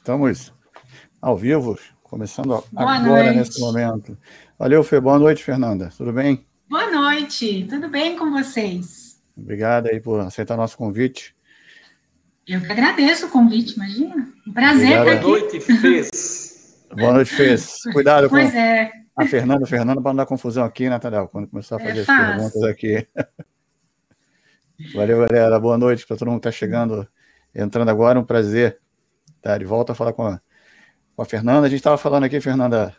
Estamos ao vivo, começando boa agora noite. nesse momento. Valeu, Fê. Boa noite, Fernanda. Tudo bem? Boa noite. Tudo bem com vocês? Obrigado aí por aceitar nosso convite. Eu que agradeço o convite, imagina. Um prazer estar aqui. Boa noite, Fez. Boa noite, Fez. Cuidado pois com é. a Fernanda. Fernanda, para não dar confusão aqui, né, Tadel? Quando começar a É fazer as fácil. perguntas aqui. Valeu, galera. Boa noite para todo mundo que está chegando, entrando agora. Um prazer estar de volta a falar com a, com a Fernanda. A gente estava falando aqui, Fernanda,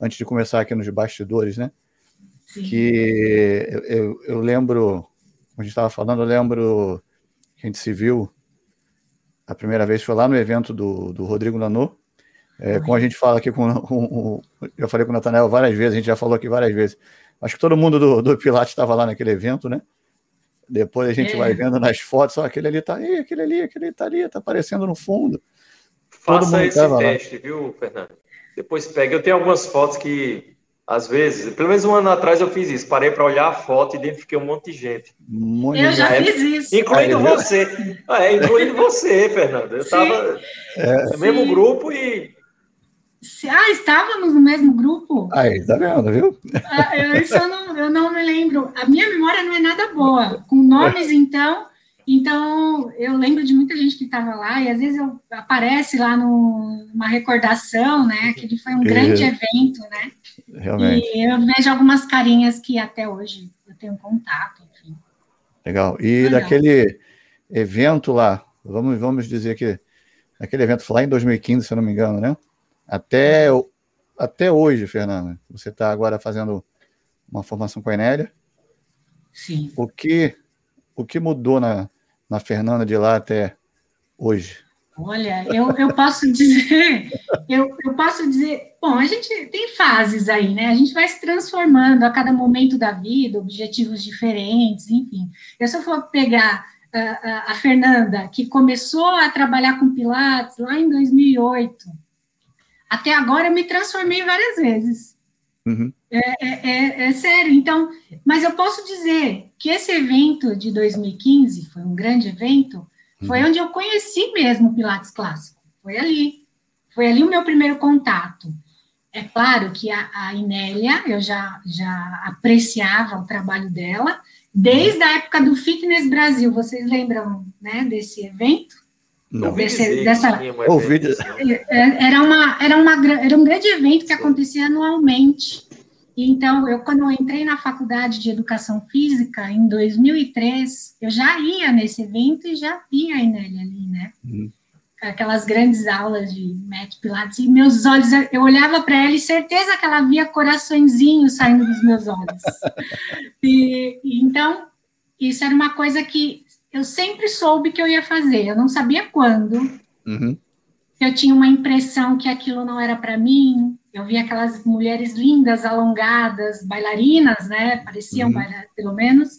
antes de começar aqui nos bastidores, né? Sim. que eu, eu, eu lembro, como a gente estava falando, eu lembro que a gente se viu a primeira vez foi lá no evento do, do Rodrigo Lanô. É, como a gente fala aqui com, com, com eu falei com o Nathanael várias vezes, a gente já falou aqui várias vezes. Acho que todo mundo do, do Pilates estava lá naquele evento, né? Depois a gente É. vai vendo nas fotos, ó, aquele ali tá aí, aquele ali, aquele ali tá ali, tá aparecendo no fundo. Todo Faça mundo esse tava lá. teste, viu, Fernando? Depois pega. Eu tenho algumas fotos que, às vezes, pelo menos um ano atrás eu fiz isso. Parei para olhar a foto e identifiquei um monte de gente. Muito Eu já fiz isso. Incluindo Aí, você. Ah, é, incluindo você, Fernando. Eu Sim. estava no mesmo Sim. grupo e Ah, estávamos no mesmo grupo? Aí, tá vendo, viu? Ah, eu- isso eu não, eu não me lembro. A minha memória não é nada boa. Com nomes, então. Então, eu lembro de muita gente que estava lá, e às vezes eu, aparece lá numa recordação, né? Que foi um grande evento, né? Realmente. E eu vejo algumas carinhas que até hoje eu tenho contato, enfim. Legal. E Legal. daquele evento lá, vamos, vamos dizer que aquele evento foi lá em 2015, se eu não me engano, né? Até, até hoje, Fernanda, você está agora fazendo uma formação com a Enélia. Sim. O que, o que mudou na, na Fernanda de lá até hoje? Olha, eu, eu posso dizer, eu, eu posso dizer, bom, a gente tem fases aí, né? A gente vai se transformando a cada momento da vida, objetivos diferentes, enfim. Eu se eu for pegar a, a, a Fernanda, que começou a trabalhar com Pilates lá em 2008, até agora eu me transformei várias vezes. Uhum. É, é- é sério, então, mas eu posso dizer que esse evento de 2015 foi um grande evento, foi onde eu conheci mesmo o Pilates clássico. Foi ali. Foi ali o meu primeiro contato. É claro que a, a Inélia, eu já, já apreciava o trabalho dela, desde a época do Fitness Brasil. Vocês lembram né, desse evento? Não. ouvi Desse- dessa- um assim. É, Era, uma, era, uma, era um grande evento que Sim. acontecia anualmente. Então, eu, quando eu entrei na faculdade de educação física, em 2003, eu já ia nesse evento e já via a Inélia ali, né? Uhum. Aquelas grandes aulas de Matt Pilates, e meus olhos, eu olhava para ela e certeza que ela via coraçõezinhos saindo dos meus olhos. E então, isso era uma coisa que eu sempre soube que eu ia fazer, eu não sabia quando, Uhum. eu tinha uma impressão que aquilo não era para mim. Eu via aquelas mulheres lindas, alongadas, bailarinas, né? Pareciam Uhum. pelo menos.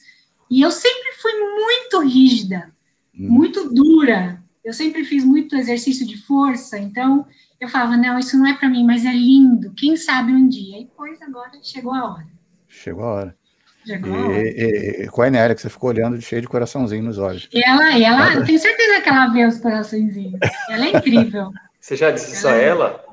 E eu sempre fui muito rígida, Uhum. muito dura. Eu sempre fiz muito exercício de força, então eu falava, não, isso não é para mim, mas é lindo. Quem sabe um dia. E pois agora chegou a hora. Chegou a hora. E, e, com a Enélia, que você ficou olhando cheio de coraçãozinho nos olhos. E ela, e ela, eu tenho certeza que ela vê os coraçõezinhos. Ela é incrível. Você já disse isso a ela?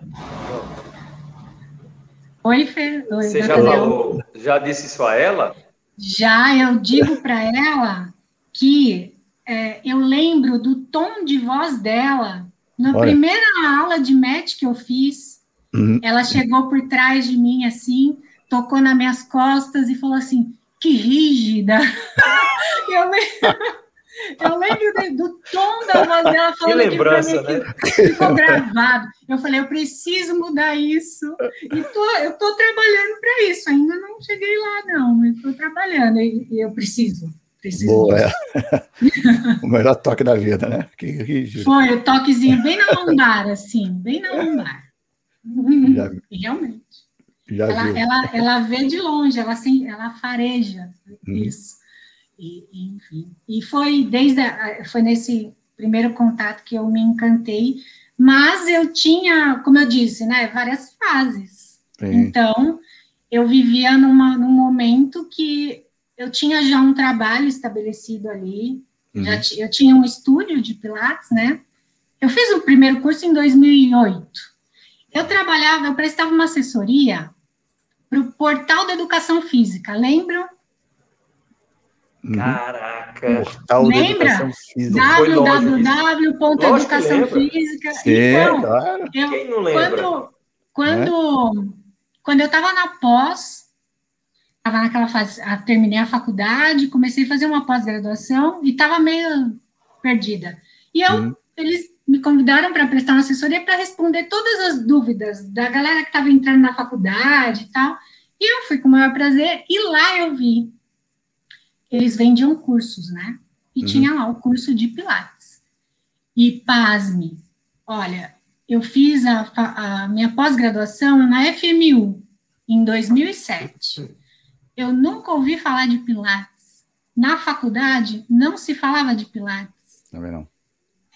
Oi, Fê. Oi, Você já falou, já disse isso a ela? Já eu digo para ela que é, eu lembro do tom de voz dela na Olha. primeira aula de match que eu fiz. Uhum. Ela chegou por trás de mim assim, tocou nas minhas costas e falou assim: que rígida. eu lembro, eu lembro do tom da voz dela falando pra lembrança, mim, né? que ficou gravado. Eu falei, eu preciso mudar isso. E tô, eu estou trabalhando para isso. Ainda não cheguei lá, não, mas estou trabalhando e, eu preciso. preciso Boa, é. o melhor toque da vida, né? Que rígido. Foi o toquezinho bem na lombar, assim, bem na lombar. Já- Realmente. Já Ela, viu. ela, ela vê de longe, ela, assim, ela fareja Uhum. isso. E, e, enfim. E foi desde a, foi nesse primeiro contato que eu me encantei, mas eu tinha, como eu disse, né, várias fases. Sim. Então, eu vivia numa, num momento que eu tinha já um trabalho estabelecido ali, Uhum. Já eu tinha um estúdio de Pilates, né? Eu fiz o primeiro curso em 2008. Eu trabalhava, eu prestava uma assessoria para o portal da educação física, lembram? Caraca! Portal Lembra? www.educação física. Sim, então, claro. eu, Quem não lembra? Quando, quando, é? quando eu estava na pós, estava naquela fase, terminei a faculdade, comecei a fazer uma pós-graduação e estava meio perdida. E eu, uhum. eles me convidaram para prestar uma assessoria para responder todas as dúvidas da galera que estava entrando na faculdade e tal. E eu fui com o maior prazer, e lá eu vi eles vendiam cursos, né? E uhum. tinha lá o curso de Pilates. E pasme, olha, eu fiz a, a minha pós-graduação na FMU em 2007. Eu nunca ouvi falar de Pilates. Na faculdade, não se falava de Pilates. Também não.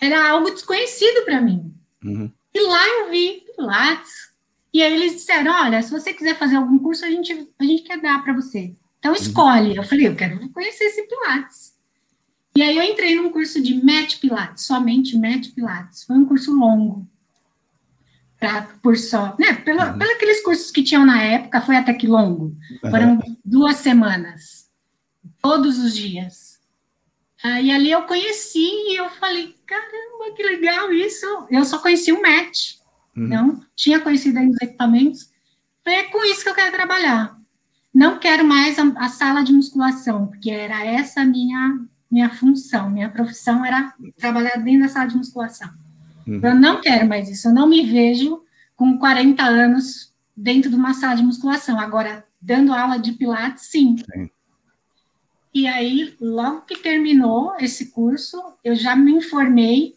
Era algo desconhecido para mim. Uhum. E lá eu vi Pilates. E aí eles disseram: olha, se você quiser fazer algum curso, a gente, a gente quer dar para você. Então, uhum. escolhe. Eu falei, eu quero conhecer esse Pilates. E aí eu entrei num curso de Met Pilates, somente Met Pilates. Foi um curso longo. Pra, por só, né? Pela, uhum. Pelos cursos que tinham na época, foi até que longo. Foram duas semanas. Todos os dias. Aí ali eu conheci e eu falei, caramba, que legal isso. Eu só conheci o MET. Uhum. Não tinha conhecido ainda os equipamentos. Falei, é com isso que eu quero trabalhar não quero mais a, a, sala de musculação, porque era essa a minha, minha função, minha profissão era trabalhar dentro da sala de musculação. Uhum. Eu não quero mais isso, eu não me vejo com 40 anos dentro de uma sala de musculação. Agora, dando aula de pilates, sim. sim. E aí, logo que terminou esse curso, eu já me informei,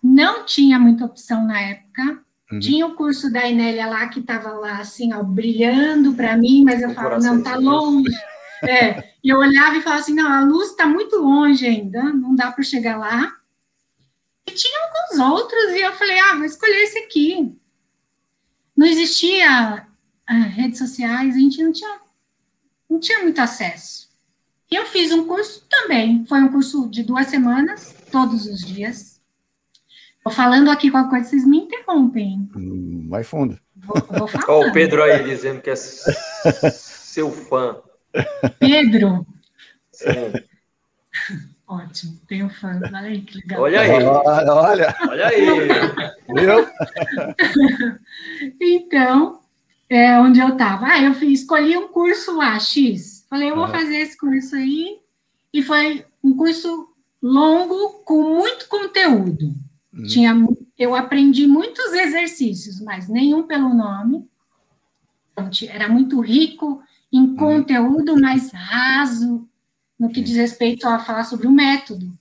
não tinha muita opção na época, Uhum. Tinha o curso da Inélia lá que estava lá assim, ó, brilhando para mim, mas eu falava, não, tá longe. É, e eu olhava e falava assim, não, a luz está muito longe ainda, não dá para chegar lá. E tinha alguns outros, e eu falei, ah, vou escolher esse aqui. Não existia ah, redes sociais, a gente não tinha, não tinha muito acesso. E eu fiz um curso também, foi um curso de duas semanas, todos os dias. Tô falando aqui qualquer coisa, vocês me interrompem. Hum, vai fundo. Vou, vou falar. o Pedro aí dizendo que é seu fã. Pedro? Sim. Ótimo, tenho fã. Olha aí, que legal. Olha aí. Olha, olha. olha aí. Viu? então, é onde eu estava. Ah, eu escolhi um curso lá, X. Falei, eu vou fazer esse curso aí. E foi um curso longo com muito conteúdo. Uhum. Tinha, eu aprendi muitos exercícios, mas nenhum pelo nome. Então, era muito rico em uhum. conteúdo, mas raso no que diz respeito a falar sobre o método.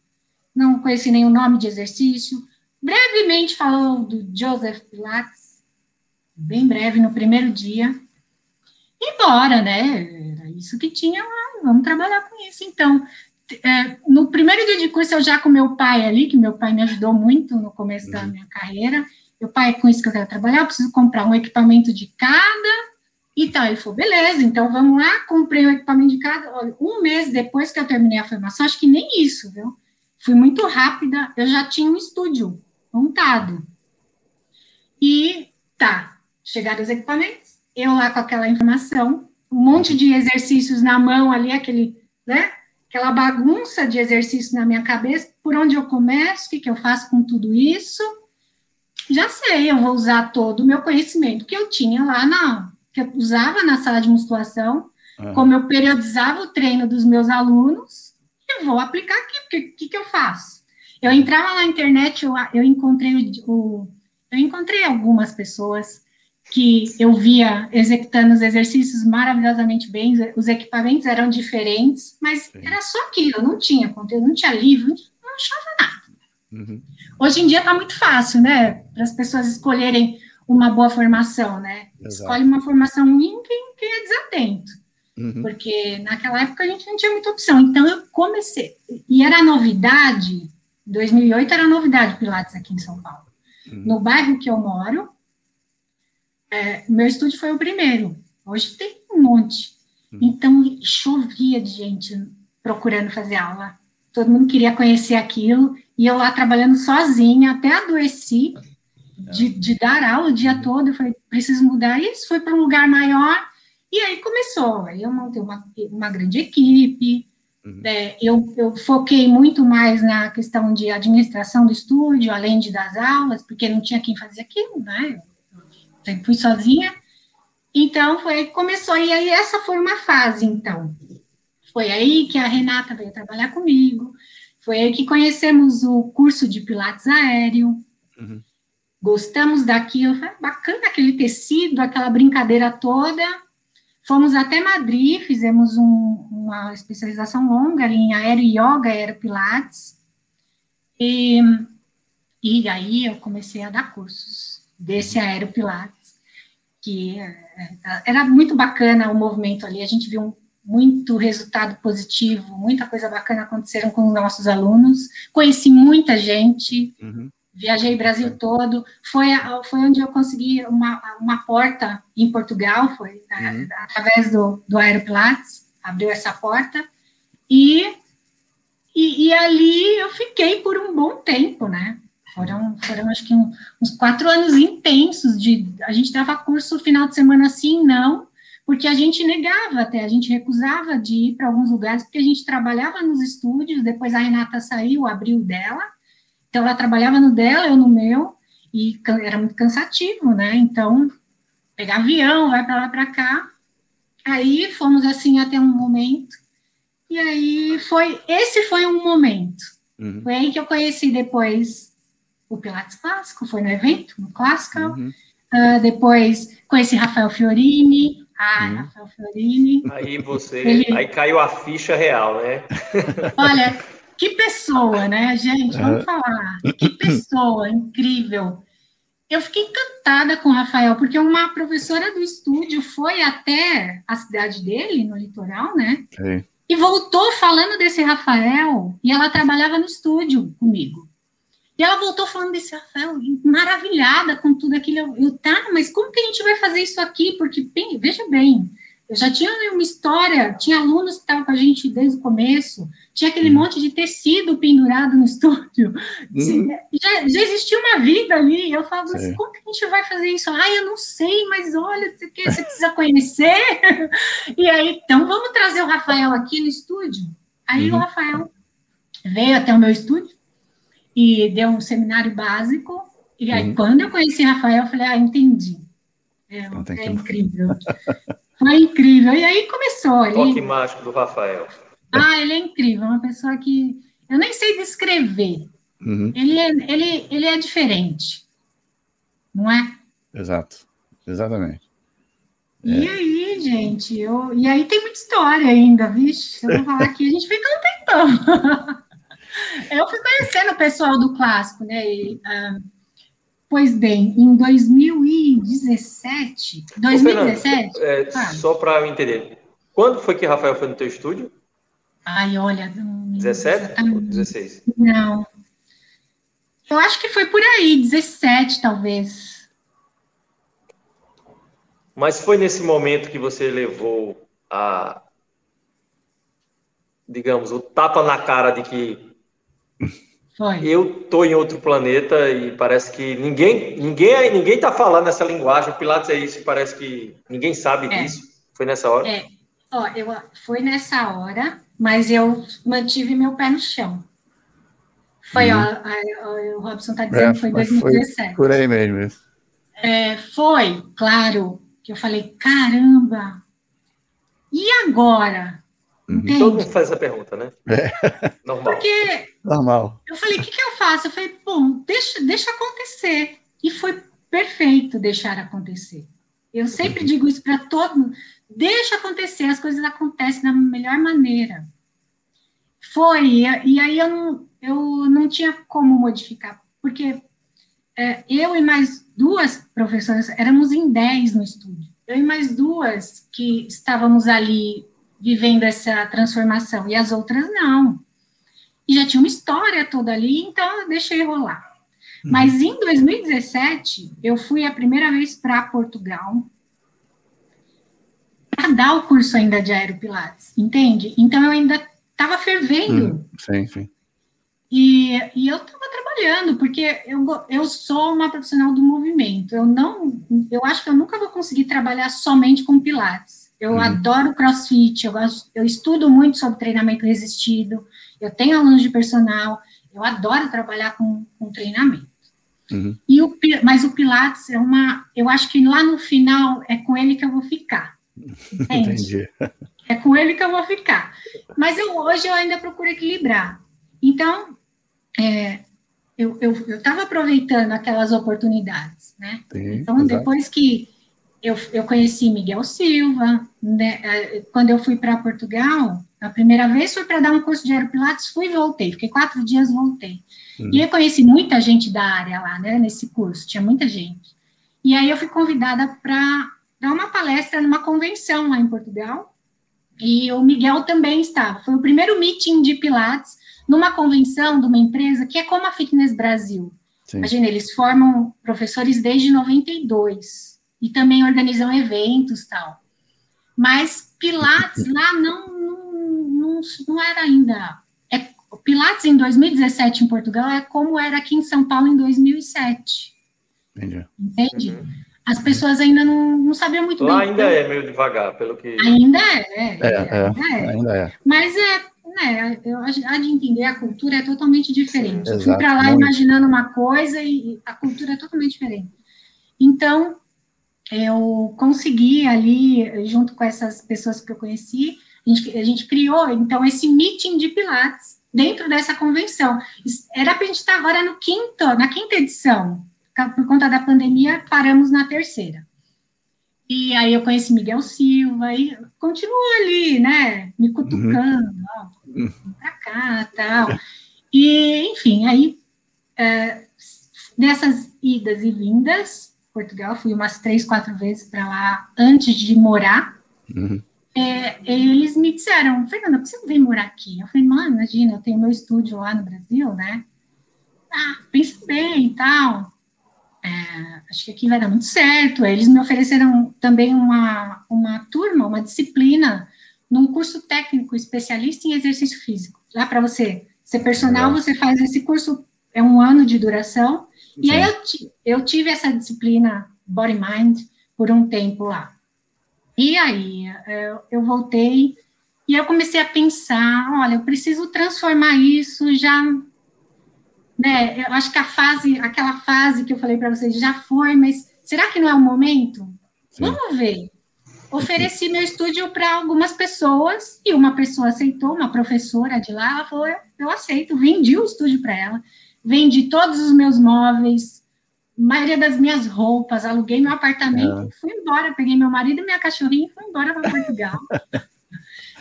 Não conheci nenhum nome de exercício. Brevemente falou do Joseph Pilates, bem breve, no primeiro dia. E bora, né? Isso que tinha lá, vamos trabalhar com isso. Então, é, no primeiro dia de curso, eu já com meu pai ali, que meu pai me ajudou muito no começo uhum. da minha carreira. Meu pai, é com isso que eu quero trabalhar, eu preciso comprar um equipamento de cada e tal. Ele falou, beleza, então vamos lá, comprei um equipamento de cada. Olha, um mês depois que eu terminei a formação, acho que nem isso, viu? Fui muito rápida, eu já tinha um estúdio montado. E tá, chegaram os equipamentos, eu lá com aquela informação, um monte de exercícios na mão ali, aquele, né? aquela bagunça de exercício na minha cabeça, por onde eu começo, o que, que eu faço com tudo isso. Já sei, eu vou usar todo o meu conhecimento que eu tinha lá na, que eu usava na sala de musculação, uhum. como eu periodizava o treino dos meus alunos, e vou aplicar aqui, porque o que, que eu faço? Eu entrava na internet, eu, eu encontrei o, o eu encontrei algumas pessoas que eu via executando os exercícios maravilhosamente bem, os equipamentos eram diferentes, mas Sim. era só aquilo, não tinha conteúdo, não tinha livro, não achava nada. Uhum. Hoje em dia está muito fácil, né, para as pessoas escolherem uma boa formação, né? Exato. Escolhe uma formação ruim quem, quem é desatento. Uhum. Porque naquela época a gente não tinha muita opção. Então eu comecei, e era novidade, 2008 era novidade Pilates aqui em São Paulo. Uhum. No bairro que eu moro, é, meu estúdio foi o primeiro. Hoje tem um monte. Hum. Então, chovia de gente procurando fazer aula. todo mundo queria conhecer aquilo, e eu lá trabalhando sozinha, até adoeci de, de dar aula o dia uhum. todo, eu falei, preciso mudar isso, foi para um lugar maior, e aí começou, aí eu montei uma, uma grande equipe, uhum. é, eu, eu foquei muito mais na questão de administração do estúdio, além de das aulas, porque não tinha quem fazer aquilo, né, sempre fui sozinha, então foi começou, e aí essa foi uma fase, então, foi aí que a Renata veio trabalhar comigo, foi aí que conhecemos o curso de Pilates aéreo, uhum. gostamos daquilo, foi bacana aquele tecido, aquela brincadeira toda. Fomos até Madrid, fizemos um, uma especialização longa em aéreo yoga, aéreo pilates. E, e aí eu comecei a dar cursos desse aéreo pilates, que é, era muito bacana o movimento ali, a gente viu muito resultado positivo, muita coisa bacana aconteceram com nossos alunos. Conheci muita gente, uhum. viajei Brasil todo. Foi, foi onde eu consegui uma, uma porta em Portugal, foi uhum. através do, do Aeropilates, abriu essa porta. E, e, e, ali eu fiquei por um bom tempo, né? Foram, foram acho que um, uns quatro anos intensos de a gente dava curso final de semana sim, não, porque a gente negava até, a gente recusava de ir para alguns lugares, porque a gente trabalhava nos estúdios, depois a Renata saiu, abriu dela, então ela trabalhava no dela, eu no meu, e era muito cansativo, né? Então, pegar avião, vai para lá para cá. Aí fomos assim até um momento, e aí foi, esse foi um momento. Uhum. Foi aí que eu conheci depois o Pilates Clássico, foi no evento, no Classical. Uhum. Uh, depois conheci Rafael Fiorini, ah, hum. Rafael Fiorini. Aí você, ele... aí caiu a ficha real, né? Olha, que pessoa, né, gente? Vamos falar. Que pessoa incrível. Eu fiquei encantada com o Rafael, porque uma professora do estúdio foi até a cidade dele, no litoral, né? Sim. E voltou falando desse Rafael, e ela trabalhava no estúdio comigo. E ela voltou falando desse Rafael, maravilhada com tudo aquilo. Eu, tá, mas como que a gente vai fazer isso aqui? Porque, bem, veja bem, eu já tinha uma história, tinha alunos que estavam com a gente desde o começo, tinha aquele hum. monte de tecido pendurado no estúdio. Hum. Já, já, existia uma vida ali. Eu falava, mas como que a gente vai fazer isso? Ah, eu não sei, mas olha, você, você precisa conhecer. e aí, então vamos trazer o Rafael aqui no estúdio. Aí uhum. o Rafael veio até o meu estúdio e deu um seminário básico. E aí, uhum. quando eu conheci Rafael, eu falei, ah, entendi. É, é incrível. Foi incrível. E aí começou. Ele... Toque mágico do Rafael. Ah, ele é incrível, uma pessoa que eu nem sei descrever. Uhum. Ele, é, ele, ele é diferente, não é? Exato, exatamente. E é. aí, gente, eu, e aí tem muita história ainda, vixe, eu vou falar aqui, a gente fica um tempão. Eu fui conhecendo o pessoal do clássico, né? E, uh, pois bem, em 2017. 2017? Ô, é, Só para eu entender. Quando foi que Rafael foi no teu estúdio? Ai, olha. 17 ou 16? Não. Eu acho que foi por aí, 17, talvez. Mas foi nesse momento que você levou a, digamos, o tapa na cara de que foi. Eu tô em outro planeta e parece que ninguém ninguém ninguém tá falando essa linguagem. O Pilates é isso, parece que ninguém sabe é. disso. Foi nessa hora? É. Ó, eu foi nessa hora, mas eu mantive meu pé no chão. Foi, uhum. ó, ó, o Robson tá dizendo que foi em 2017. Foi por aí mesmo. É, foi, claro, que eu falei, caramba, e agora? Uhum. Todo mundo faz essa pergunta, né? É. Normal. Porque Normal. eu falei, o que, que eu faço? Eu falei, bom, deixa, deixa acontecer. E foi perfeito deixar acontecer. Eu sempre digo isso para todo mundo. Deixa acontecer, as coisas acontecem da melhor maneira. Foi, e aí eu não, eu não tinha como modificar, porque é, eu e mais duas professoras, éramos em dez no estúdio. Eu e mais duas que estávamos ali vivendo essa transformação, e as outras não. E já tinha uma história toda ali, então eu deixei rolar. Uhum. Mas em 2017, eu fui a primeira vez para Portugal para dar o curso ainda de aeropilates, entende? Então eu ainda estava fervendo. Hum, sim, sim. E, e eu estava trabalhando, porque eu, eu sou uma profissional do movimento. Eu não, eu acho que eu nunca vou conseguir trabalhar somente com pilates. Eu uhum. adoro crossfit, eu, gosto, eu estudo muito sobre treinamento resistido, eu tenho alunos de personal, eu adoro trabalhar com, com treinamento. Uhum. E o, mas o Pilates é uma. Eu acho que lá no final é com ele que eu vou ficar. Entende? Entendi. É com ele que eu vou ficar. Mas eu, hoje eu ainda procuro equilibrar. Então, é, eu estava aproveitando aquelas oportunidades, né? Sim, então, exato. depois que eu, eu conheci Miguel Silva, né, é, quando eu fui para Portugal, a primeira vez foi para dar um curso de aeropilates, fui e voltei, fiquei quatro dias, voltei. Uhum. E eu conheci muita gente da área lá, né, nesse curso, tinha muita gente. E aí eu fui convidada para dar uma palestra numa convenção lá em Portugal, e o Miguel também estava. Foi o primeiro meeting de Pilates numa convenção de uma empresa que é como a Fitness Brasil. Sim. Imagina, eles formam professores desde 92 e também organizam eventos tal. Mas Pilates lá não, não, não, não era ainda. É, Pilates em 2017 em Portugal é como era aqui em São Paulo em 2007. Entendi. Entende? Uhum. As pessoas ainda não, não sabiam muito lá bem. Lá ainda é meio devagar, pelo que. Ainda é, é, é, é ainda é. Ainda é. Mas é, né, eu acho de entender a cultura é totalmente diferente. Sim, eu fui para lá muito. imaginando uma coisa e a cultura é totalmente diferente. Então, eu consegui ali, junto com essas pessoas que eu conheci, a gente, a gente criou, então, esse meeting de Pilates dentro dessa convenção. Era para a gente estar agora no quinto, na quinta edição. Por conta da pandemia, paramos na terceira. E aí eu conheci Miguel Silva e continuou ali, né? Me cutucando, uhum. ó, pra cá, tal. E, enfim, aí é, nessas idas e vindas, Portugal, fui umas três, quatro vezes para lá antes de morar. Uhum. É, eles me disseram, Fernanda, por que você não vem morar aqui? Eu falei, mano, imagina, eu tenho meu estúdio lá no Brasil, né? Ah, pensa bem e tal é, acho que aqui vai dar muito certo. Eles me ofereceram também uma, uma turma, uma disciplina, num curso técnico especialista em exercício físico. Lá para você ser personal, você faz esse curso, é um ano de duração. Sim. E aí eu, eu tive essa disciplina Body Mind por um tempo lá. E aí eu, é, eu voltei e eu comecei a pensar, olha, eu preciso transformar isso já né? Eu acho que a fase, aquela fase que eu falei para vocês já foi, mas será que não é o momento? Sim. Vamos ver. Ofereci meu estúdio para algumas pessoas e uma pessoa aceitou, uma professora de lá, ela falou: eu, eu aceito. Vendi o estúdio para ela, vendi todos os meus móveis, maioria das minhas roupas, aluguei meu apartamento, é. fui embora, peguei meu marido e minha cachorrinha e fui embora para Portugal.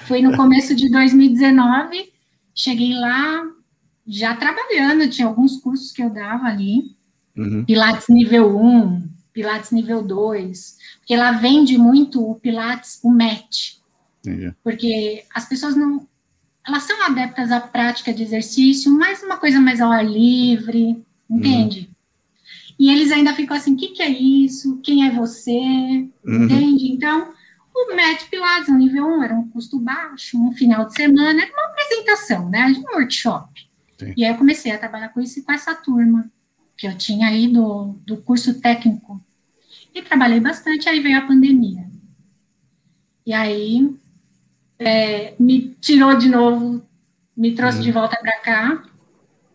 Foi no começo de 2019, cheguei lá, já trabalhando, tinha alguns cursos que eu dava ali, uhum. Pilates nível 1, Pilates nível 2, porque ela vende muito o Pilates, o match, Entendi. porque as pessoas não, elas são adeptas à prática de exercício, mas uma coisa mais ao ar livre, entende? Uhum. E eles ainda ficam assim, o que, que é isso? Quem é você? Uhum. Entende? Então, o Match Pilates, no nível 1, era um custo baixo, um final de semana, era uma apresentação, né? De um workshop. Sim. E aí eu comecei a trabalhar com isso e com essa turma que eu tinha aí do, do curso técnico. E trabalhei bastante, aí veio a pandemia. E aí é, me tirou de novo, me trouxe uhum. de volta para cá.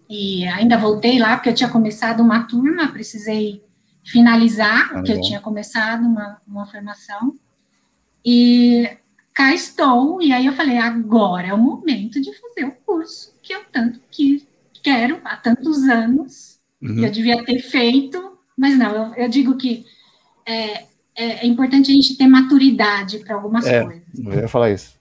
E ainda voltei lá, porque eu tinha começado uma turma, precisei finalizar, ah, porque eu tinha começado uma, uma formação. E cá estou, e aí eu falei, agora é o momento de fazer o curso que eu tanto que quero há tantos anos, uhum. que eu devia ter feito, mas não, eu, eu digo que é, é, é, importante a gente ter maturidade para algumas é, coisas. Eu ia falar isso.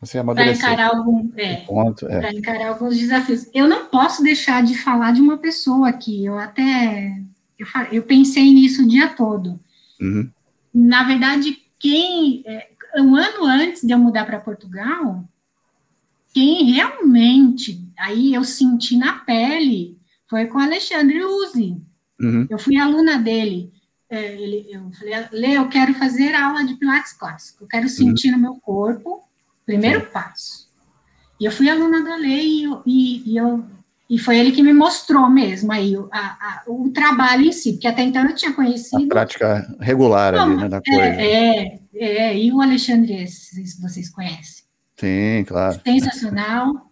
Você Para encarar, algum, é, é. encarar alguns desafios. Eu não posso deixar de falar de uma pessoa aqui, eu até eu, eu pensei nisso o dia todo. Uhum. Na verdade, quem é, um ano antes de eu mudar para Portugal, quem realmente, aí eu senti na pele, foi com o Alexandre Uzi. Uhum. Eu fui aluna dele. É, ele, eu falei, Lê, eu quero fazer aula de Pilates clássico, eu quero sentir uhum. no meu corpo, primeiro passo. E eu fui aluna do Ale e, e, e, eu, e foi ele que me mostrou mesmo aí o, a, a, o trabalho em si, porque até então eu tinha conhecido. A prática regular ali, né, da coisa. É, é, é, e o Alexandre, se vocês conhecem. Sim, claro. Sensacional.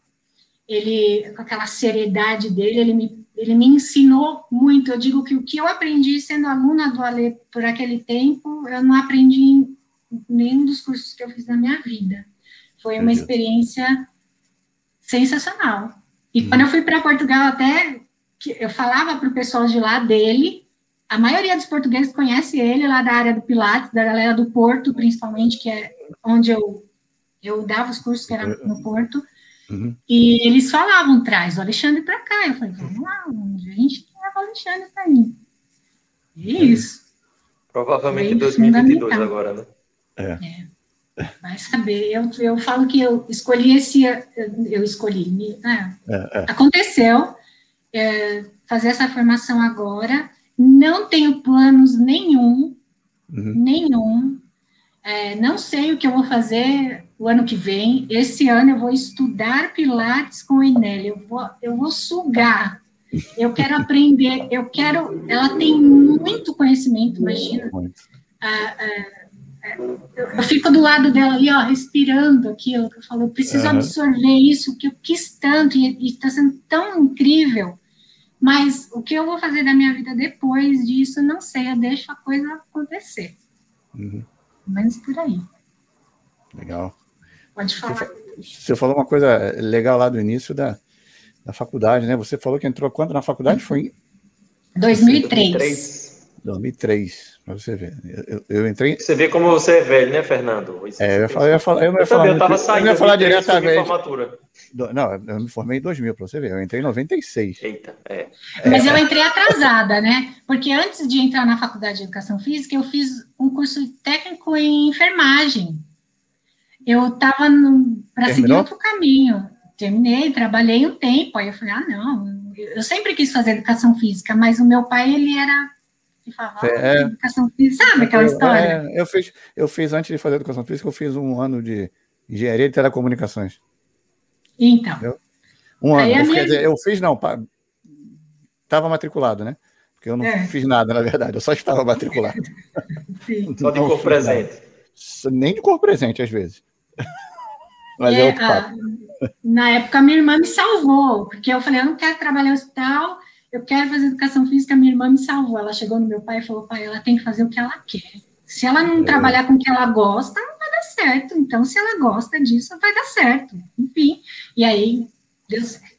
Ele, com aquela seriedade dele, ele me, ele me ensinou muito. Eu digo que o que eu aprendi sendo aluna do Ale por aquele tempo, eu não aprendi em nenhum dos cursos que eu fiz na minha vida. Foi uma experiência sensacional. E hum. quando eu fui para Portugal, até eu falava para o pessoal de lá dele, a maioria dos portugueses conhece ele lá da área do Pilates, da galera do Porto, principalmente, que é onde eu, eu dava os cursos, que era no Porto. Uhum. E eles falavam, traz o Alexandre para cá. Eu falei, vamos lá, a gente leva o Alexandre para mim. E é isso. Provavelmente 2022 agora, né? É. é. Vai saber. Eu, eu falo que eu escolhi esse. Eu escolhi. Né? É, é. Aconteceu é, fazer essa formação agora. Não tenho planos nenhum. Uhum. Nenhum. É, não sei o que eu vou fazer o ano que vem. Esse ano eu vou estudar Pilates com a. Eu vou, eu vou sugar. Eu quero aprender. Eu quero. Ela tem muito conhecimento, imagina. Muito. Ah, ah, eu fico do lado dela ali, ó, respirando aquilo que eu falo, eu preciso uhum. absorver isso, que eu quis tanto, e está sendo tão incrível. Mas o que eu vou fazer da minha vida depois disso, não sei, eu deixo a coisa acontecer. Uhum. Menos por aí. Legal. Pode falar. Você falou uma coisa legal lá do início da, da faculdade, né? Você falou que entrou quando na faculdade? Foi em 2003. 2003. 2003, para você ver. Eu, eu, entrei. Você vê como você é velho, né, Fernando? Isso é, eu, ia falar, eu, ia falar, eu não ia falar. Eu estava saindo. Eu ia falar diretamente. Formatura. Não, eu me formei em 2000, para você ver. Eu entrei em 96. Eita, é. Mas eu entrei atrasada, né? Porque antes de entrar na faculdade de educação física, eu fiz um curso técnico em enfermagem. Eu estava para seguir outro caminho. Terminei, trabalhei um tempo. Aí eu falei, ah, não. Eu sempre quis fazer educação física, mas o meu pai, ele era é, educação física, sabe aquela história? É, eu, fiz, eu fiz, antes de fazer educação física, eu fiz um ano de engenharia de telecomunicações. Então. Entendeu? Um ano. Eu, minha... dizer, eu fiz, não, estava matriculado, né? Porque eu não é. fiz nada, na verdade, eu só estava matriculado. só de cor presente. Nem de cor presente, às vezes. Mas é, é outro papo. na época, minha irmã me salvou, porque eu falei, eu não quero trabalhar no hospital, eu quero fazer educação física, minha irmã me salvou. Ela chegou no meu pai e falou, pai, ela tem que fazer o que ela quer. Se ela não é. trabalhar com o que ela gosta, não vai dar certo. Então, se ela gosta disso, vai dar certo. Enfim, e aí deu certo.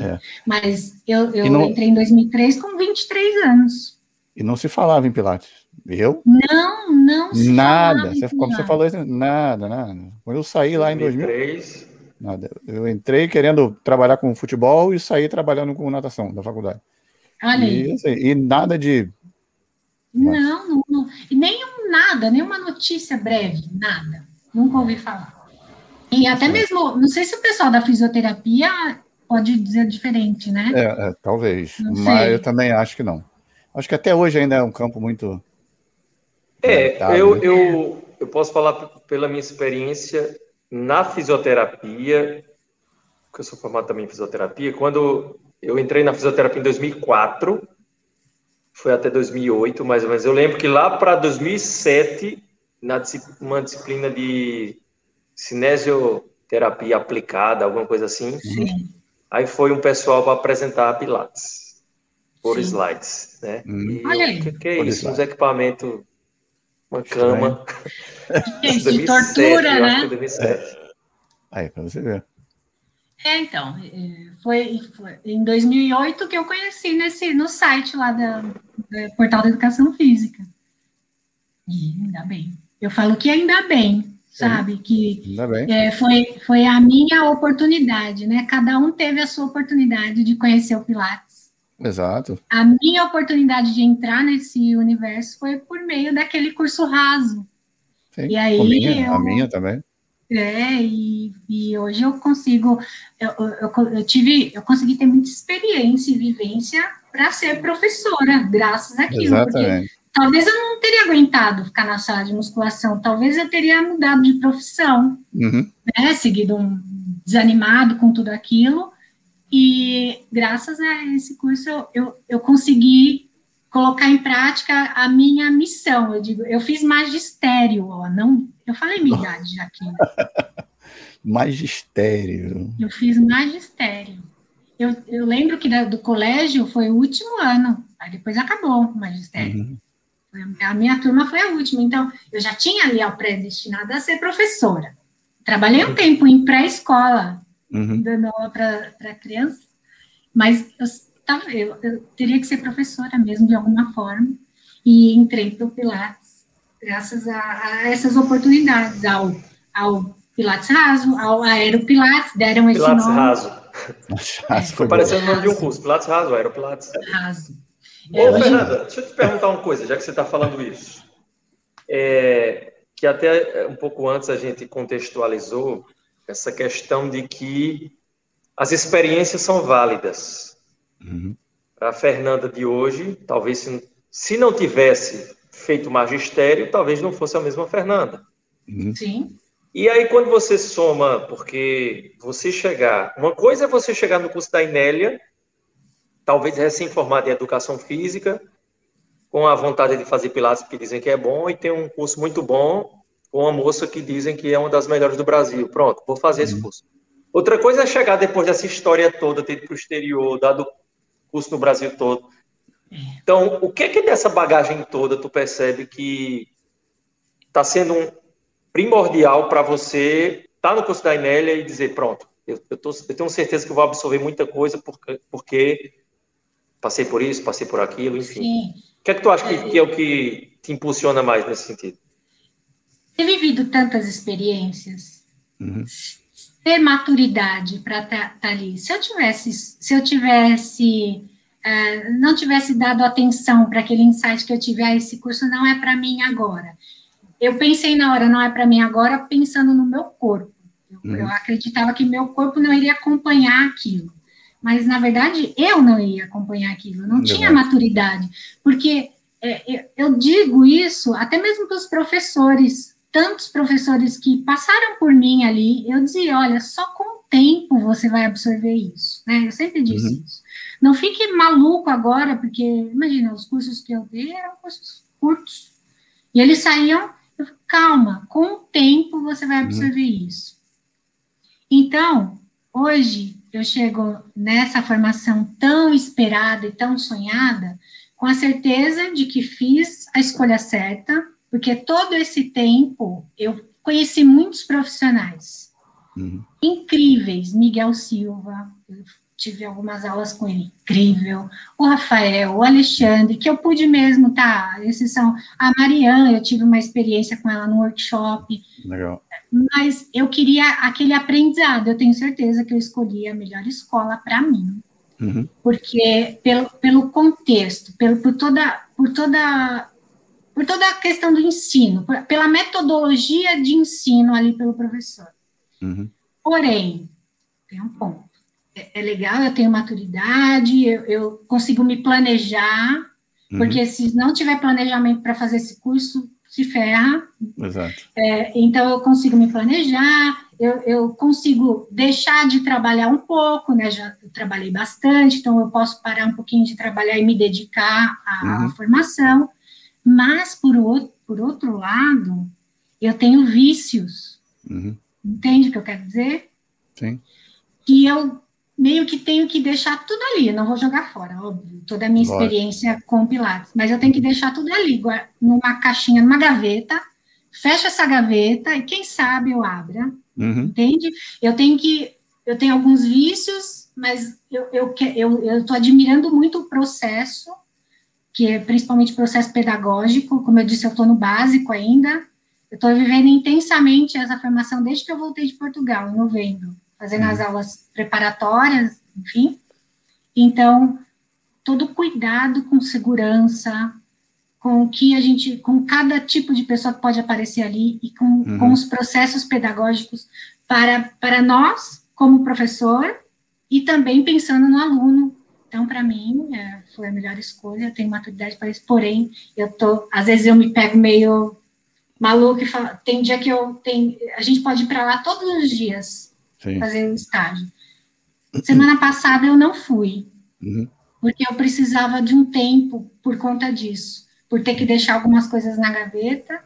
É. Mas eu, eu não... entrei em 2003 com 23 anos. E não se falava em Pilates. Eu? Não, não se Nada. Você, como você falou, nada, nada. Quando eu saí lá em 2003, Nada. Eu entrei querendo trabalhar com futebol e saí trabalhando com natação da faculdade. Olha e, assim, e nada de. Não, não, não. E nenhum nada, nenhuma notícia breve, nada. Nunca ouvi falar. E até mesmo, não sei se o pessoal da fisioterapia pode dizer diferente, né? É, é talvez. Não mas sei. eu também acho que não. Acho que até hoje ainda é um campo muito. É, eu, né? eu, eu posso falar pela minha experiência na fisioterapia, que eu sou formado também em fisioterapia, quando eu entrei na fisioterapia em 2004, foi até 2008, mais ou menos. Eu lembro que lá para 2007, na uma disciplina de cinesioterapia aplicada, alguma coisa assim, Sim. aí foi um pessoal para apresentar Pilates por Sim. slides, né? Hum. E Olha aí. O que, que é isso? Uns equipamentos uma cama. de tortura, né? É. Aí, para você ver. É, então, é, foi, foi, em 2008 que eu conheci nesse, no site lá da, do Portal da Educação Física. E ainda bem. Eu falo que ainda bem, sabe? Que ainda bem. É, foi, foi a minha oportunidade, né? Cada um teve a sua oportunidade de conhecer o Pilates. Exato. A minha oportunidade de entrar nesse universo foi por meio daquele curso raso. Sim, e aí a minha, eu, a minha também. É, e, e hoje eu consigo, eu, eu, eu, tive, eu consegui ter muita experiência e vivência para ser professora, graças àquilo. Exatamente. Porque talvez eu não teria aguentado ficar na sala de musculação, talvez eu teria mudado de profissão, uhum. né, seguido um desanimado com tudo aquilo, e graças a esse curso eu, eu, eu consegui colocar em prática a minha missão. Eu digo, eu fiz magistério, ó, não, eu falei minha idade já aqui. magistério. Eu fiz magistério. Eu, eu lembro que da, do colégio foi o último ano, aí depois acabou o magistério. Uhum. A minha turma foi a última, então eu já tinha ali a predestinada a ser professora. Trabalhei um tempo em pré-escola, uhum. dando aula para criança, mas eu, tava, eu, eu, teria que ser professora mesmo, de alguma forma, e entrei para o Pilates, graças a, a, essas oportunidades, ao, ao Pilates Raso, ao Aeropilates, deram esse Pilates nome. Raso. Raso é, foi parecendo o nome de um curso, Pilates Raso, Aeropilates. Raso. Ô, é, Fernanda, deixa eu te perguntar uma coisa, já que você está falando isso. É, que até um pouco antes a gente contextualizou essa questão de que as experiências são válidas. Uhum. Para a Fernanda de hoje, talvez se, se não tivesse feito magistério, talvez não fosse a mesma Fernanda. Uhum. Sim. E aí, quando você soma, porque você chegar. Uma coisa é você chegar no curso da Inélia, talvez recém-formado em educação física, com a vontade de fazer pilates, porque dizem que é bom, e tem um curso muito bom, uma moça que dizem que é uma das melhores do Brasil. Pronto, vou fazer esse uhum. curso. Outra coisa é chegar depois dessa história toda, ter ido para o exterior, dado curso no Brasil todo. É. Então, o que é que dessa bagagem toda tu percebe que está sendo um primordial para você estar tá no curso da Inélia e dizer, pronto, eu, eu, tô, eu, tenho certeza que eu vou absorver muita coisa porque, porque passei por isso, passei por aquilo, enfim. Sim. O que é que tu acha que, que é o que te impulsiona mais nesse sentido? Ter vivido tantas experiências, uhum. ter maturidade para estar tá, tá ali. Se eu tivesse, se eu tivesse, uh, não tivesse dado atenção para aquele insight que eu tive, ah, esse curso não é para mim agora. Eu pensei na hora, não é para mim agora, pensando no meu corpo. Eu, uhum. eu acreditava que meu corpo não iria acompanhar aquilo mas na verdade eu não ia acompanhar aquilo, não tinha maturidade, porque é, eu digo isso até mesmo para os professores tantos professores que passaram por mim ali, eu dizia, olha, só com o tempo você vai absorver isso, né? Eu sempre disse uhum. isso. Não fique maluco agora, porque, imagina, os cursos que eu dei eram cursos curtos. E eles saíam, eu, calma, com o tempo você vai uhum. absorver uhum. isso. Então, hoje, eu chego nessa formação tão esperada e tão sonhada, com a certeza de que fiz a escolha certa, porque todo esse tempo eu conheci muitos profissionais uhum. incríveis. Miguel Silva, eu tive algumas aulas com ele, incrível. O Rafael, o Alexandre, que eu pude mesmo, tá? Esses são a Mariana, eu tive uma experiência com ela no workshop. Legal. Mas eu queria aquele aprendizado. Eu tenho certeza que eu escolhi a melhor escola para mim. Uhum. Porque pelo, pelo contexto, pelo, por toda, por toda por toda a questão do ensino, pela metodologia de ensino ali pelo professor. Uhum. Porém, tem um ponto. É, é, legal, eu tenho maturidade, eu, eu consigo me planejar, uhum. porque se não tiver planejamento para fazer esse curso, se ferra. Exato. É, então, eu consigo me planejar, eu, eu, consigo deixar de trabalhar um pouco, né? Já trabalhei bastante, então eu posso parar um pouquinho de trabalhar e me dedicar à, uhum. à formação. Mas, por outro, por outro lado, eu tenho vícios. Uhum. Entende o que eu quero dizer? Sim. Que eu meio que tenho que deixar tudo ali. Eu não vou jogar fora, óbvio, toda a minha experiência com Pilates. Mas eu tenho que deixar tudo ali, numa caixinha, numa gaveta. Fecha essa gaveta e quem sabe eu abra. Uhum. Entende? Eu tenho que. Eu tenho alguns vícios, mas eu estou eu, eu, eu admirando muito o processo que é principalmente processo pedagógico, como eu disse, eu estou no básico ainda, eu estou vivendo intensamente essa formação desde que eu voltei de Portugal, em novembro, fazendo as uhum. aulas preparatórias, enfim. Então, todo cuidado com segurança, com o que a gente, com cada tipo de pessoa que pode aparecer ali e com, uhum. com os processos pedagógicos para, para nós, como professor, e também pensando no aluno, então, para mim, é, foi a melhor escolha, eu tenho maturidade para isso, porém, eu tô, às vezes eu me pego meio maluco e falo, tem dia que eu, tem, a gente pode ir para lá todos os dias, Sim. fazer o estágio. Semana passada eu não fui, uhum. porque eu precisava de um tempo por conta disso, por ter que deixar algumas coisas na gaveta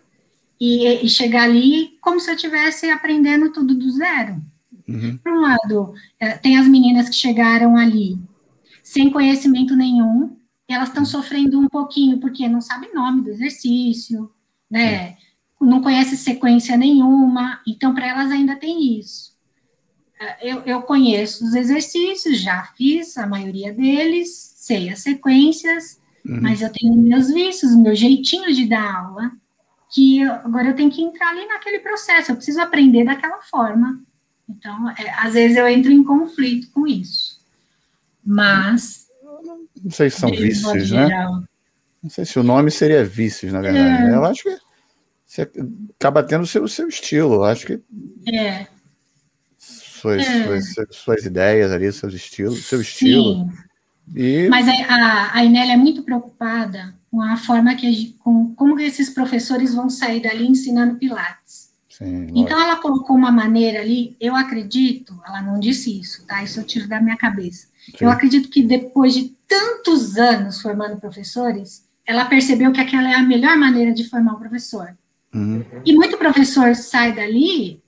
e, e chegar ali como se eu estivesse aprendendo tudo do zero. Uhum. Por um lado, é, tem as meninas que chegaram ali sem conhecimento nenhum, elas estão sofrendo um pouquinho porque não sabem nome do exercício, né? Não conhece sequência nenhuma, então para elas ainda tem isso. É, eu, eu conheço os exercícios, já fiz a maioria deles, sei as sequências, uhum. mas eu tenho meus vícios, meu jeitinho de dar aula, que eu, agora eu tenho que entrar ali naquele processo, eu preciso aprender daquela forma. Então, é, às vezes eu entro em conflito com isso. Mas. Não sei se são vícios, né? Não sei se o nome seria vícios, na verdade. É. Eu acho que você acaba tendo o seu, seu estilo. Eu acho que. É suas, é. suas, suas, ideias ali, seus estilos, seu estilo. E... Mas a, a Inélia é muito preocupada com a forma que com como que esses professores vão sair dali ensinando Pilates. Sim, então ela colocou uma maneira ali, eu acredito, ela não disse isso, tá? Isso eu tiro da minha cabeça. Sim. Eu acredito que depois de tantos anos formando professores, ela percebeu que aquela é a melhor maneira de formar um professor. Uhum. E muito professor sai dali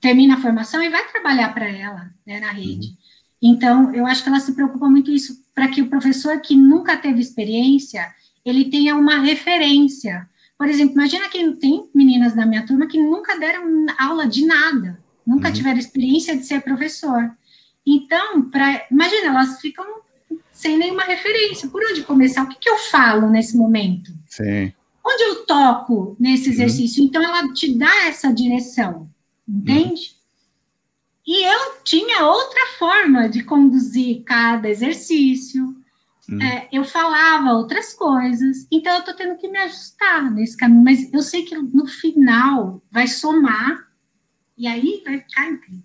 termina a formação e vai trabalhar para ela, né, na rede. Uhum. Então, eu acho que ela se preocupa muito isso, para que o professor que nunca teve experiência, ele tenha uma referência. Por exemplo, imagina que tem meninas da minha turma que nunca deram aula de nada, nunca uhum. tiveram experiência de ser professor. Então, pra, imagina, elas ficam sem nenhuma referência. Por onde começar? O que, que eu falo nesse momento? Sim. Onde eu toco nesse uhum. exercício? Uhum. Então, ela te dá essa direção entende? E eu tinha outra forma de conduzir cada exercício. Hum. É, eu falava outras coisas, então eu estou tendo que me ajustar nesse caminho, mas eu sei que no final vai somar e aí vai ficar incrível.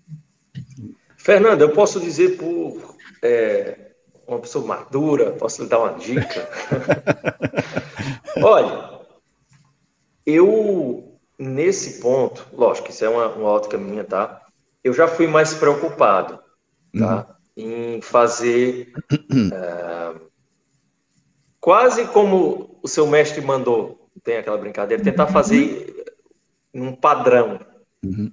Fernanda, eu posso dizer por é, uma pessoa madura, posso lhe dar uma dica? Olha, eu nesse ponto, lógico, isso é uma, uma ótica minha, tá? Eu já fui mais preocupado, tá? Uhum. Em fazer uh, quase como o seu mestre mandou, tem aquela brincadeira, tentar uhum. fazer um padrão. Uhum.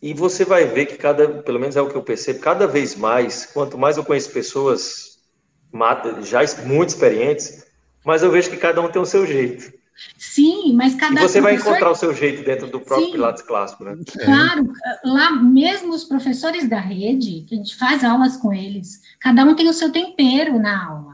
E você vai ver que cada, pelo menos é o que eu percebo, cada vez mais, quanto mais eu conheço pessoas já muito experientes, mais eu vejo que cada um tem o seu jeito. Sim, mas cada E você vai encontrar o seu jeito dentro do próprio Sim, Pilates clássico, né? Claro, lá mesmo os professores da rede, que a gente faz aulas com eles, cada um tem o seu tempero na aula.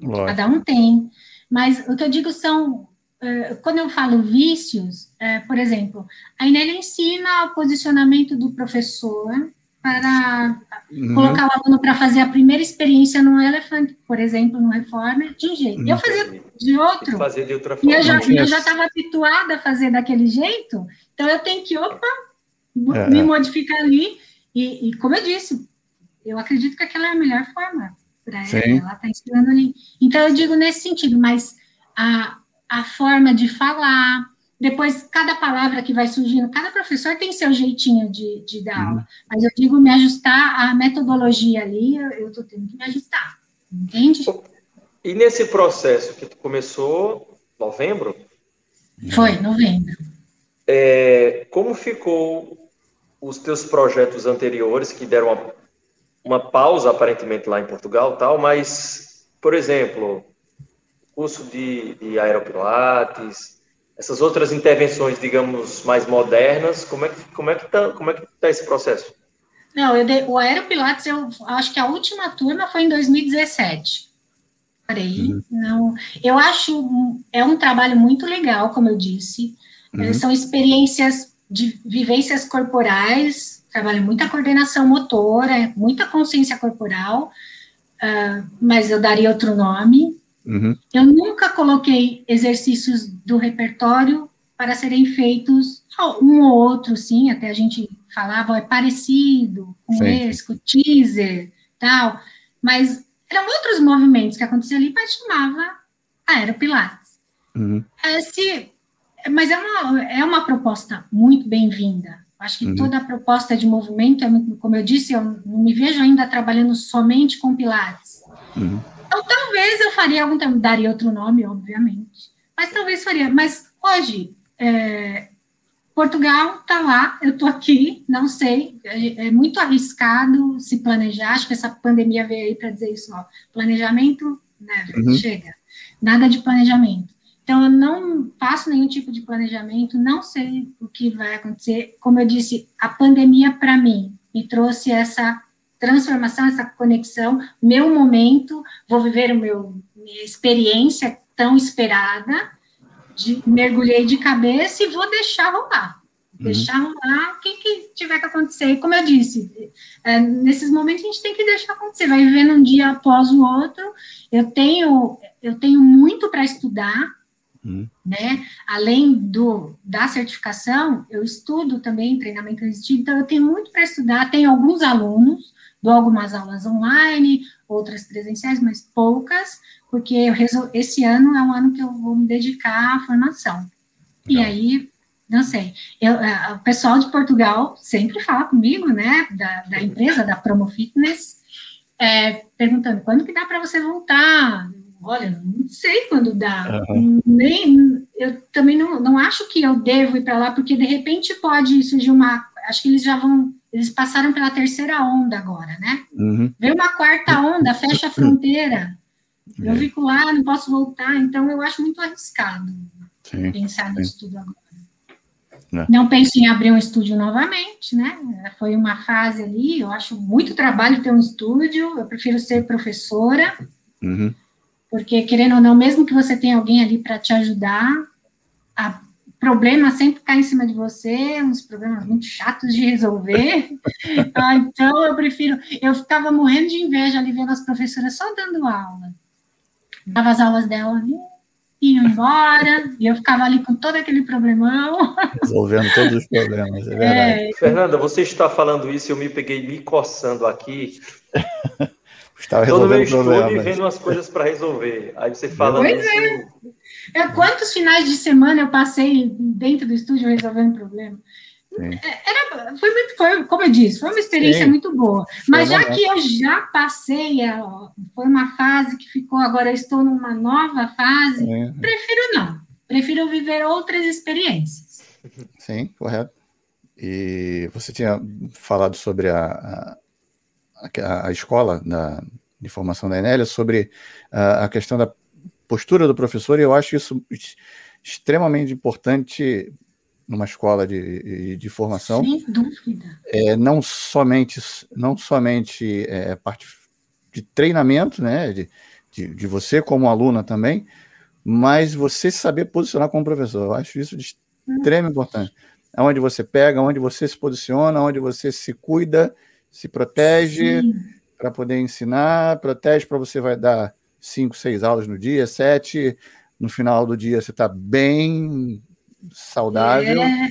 Lógico. Cada um tem. Mas o que eu digo são, eh, quando eu falo vícios, eh, por exemplo, a Inélia ensina o posicionamento do professor para uhum. colocar o aluno para fazer a primeira experiência no elefante, por exemplo, no reformer, de um jeito. Uhum. Eu fazia de outro. Fazer de outra forma. E eu já eu já estava habituada a fazer daquele jeito, então eu tenho que, opa, é. me modificar ali. E, e, como eu disse, eu acredito que aquela é a melhor forma para ela. Ela está ensinando ali. Então eu digo nesse sentido, mas a, a forma de falar, depois, cada palavra que vai surgindo, cada professor tem seu jeitinho de, de dar uhum. aula. Mas eu digo me ajustar à metodologia ali, eu estou tendo que me ajustar. Entende? E nesse processo que tu começou, novembro? Foi, novembro. É, como ficou os teus projetos anteriores, que deram uma, pausa, aparentemente, lá em Portugal tal, mas, por exemplo, curso de, de aeropilates, essas outras intervenções, digamos, mais modernas, como é que como é que tá, como é que tá esse processo? Não, eu dei, o Aeropilates, eu acho que a última turma foi em 2017. Parei, uhum. não. Eu acho é um trabalho muito legal, como eu disse. Uhum. São experiências de vivências corporais, trabalho muita coordenação motora, muita consciência corporal, uh, mas eu daria outro nome. Uhum. Eu nunca coloquei exercícios do repertório para serem feitos um ou outro, sim, até a gente falava, é parecido com sim. esse, com o teaser, tal, mas eram outros movimentos que aconteciam ali, mas chamava Aeropilates. Uhum. Esse, mas é uma, é uma proposta muito bem-vinda, Acho que uhum. toda a proposta de movimento, é, como eu disse, eu não me vejo ainda trabalhando somente com Pilates. Uhum. Então, talvez eu faria algum tempo, daria outro nome, obviamente, mas talvez faria. Mas hoje, é, Portugal está lá, eu estou aqui, não sei, é, é, muito arriscado se planejar, acho que essa pandemia veio aí para dizer isso, ó, planejamento, né, uhum. chega, nada de planejamento. Então, eu não faço nenhum tipo de planejamento, não sei o que vai acontecer. Como eu disse, a pandemia, para mim, me trouxe essa transformação, essa conexão, meu momento, vou viver o meu, minha experiência tão esperada, de, mergulhei de cabeça e vou deixar rolar. Uhum. Deixar rolar o que, que, tiver que acontecer. Como eu disse, é, nesses momentos a gente tem que deixar acontecer, vai vivendo um dia após o outro. Eu tenho, eu tenho muito para estudar, uhum. né? Além do, da certificação, eu estudo também treinamento resistido, então eu tenho muito para estudar. Tenho alguns alunos, dou algumas aulas online, outras presenciais, mas poucas porque resol... esse ano é um ano que eu vou me dedicar à formação. Legal. E aí, não sei, eu, o pessoal de Portugal sempre fala comigo, né, da, da empresa, da Promo Fitness, é, perguntando, quando que dá para você voltar? Olha, não sei quando dá. Uhum. Nem, eu também não, não acho que eu devo ir para lá, porque de repente pode surgir uma. Acho que eles já vão. Eles passaram pela terceira onda agora, né? Uhum. Vem uma quarta onda, fecha a fronteira. Eu é. fico lá, não posso voltar, então eu acho muito arriscado sim, pensar sim. nisso tudo agora. Não. É. não penso em abrir um estúdio novamente, né? Foi uma fase ali, eu acho muito trabalho ter um estúdio, eu prefiro ser professora, uhum. Porque querendo ou não, mesmo que você tenha alguém ali para te ajudar, a problema sempre cai em cima de você, uns problemas muito chatos de resolver. ah, então eu prefiro. Eu ficava morrendo de inveja ali vendo as professoras só dando aula dava as aulas dela e iam embora, e eu ficava ali com todo aquele problemão. Resolvendo todos os problemas, é verdade. É, Fernanda, você está falando isso e eu me peguei me coçando aqui. Estava no meu estúdio e vendo umas coisas para resolver. Aí você falando pois isso... É. é. Quantos finais de semana eu passei dentro do estúdio resolvendo problema? É, era, foi muito, foi, como eu disse, foi uma experiência Sim. muito boa. Mas já que eu já passei, é, foi uma fase que ficou, agora eu estou numa nova fase, Sim. prefiro não. Prefiro viver outras experiências. Sim, correto. E você tinha falado sobre a, a, a escola da, de formação da Enélia, sobre a, a questão da postura do professor, e eu acho isso extremamente importante numa escola de, de formação. Sem dúvida. É, não somente, não somente é, parte de treinamento, né, de, de, de, você como aluna também, mas você saber posicionar como professor. Eu acho isso de extrema importância. Onde você pega, onde você se posiciona, onde você se cuida, se protege para poder ensinar, protege para você vai dar cinco, seis aulas no dia, sete, no final do dia você está bem saudável. É,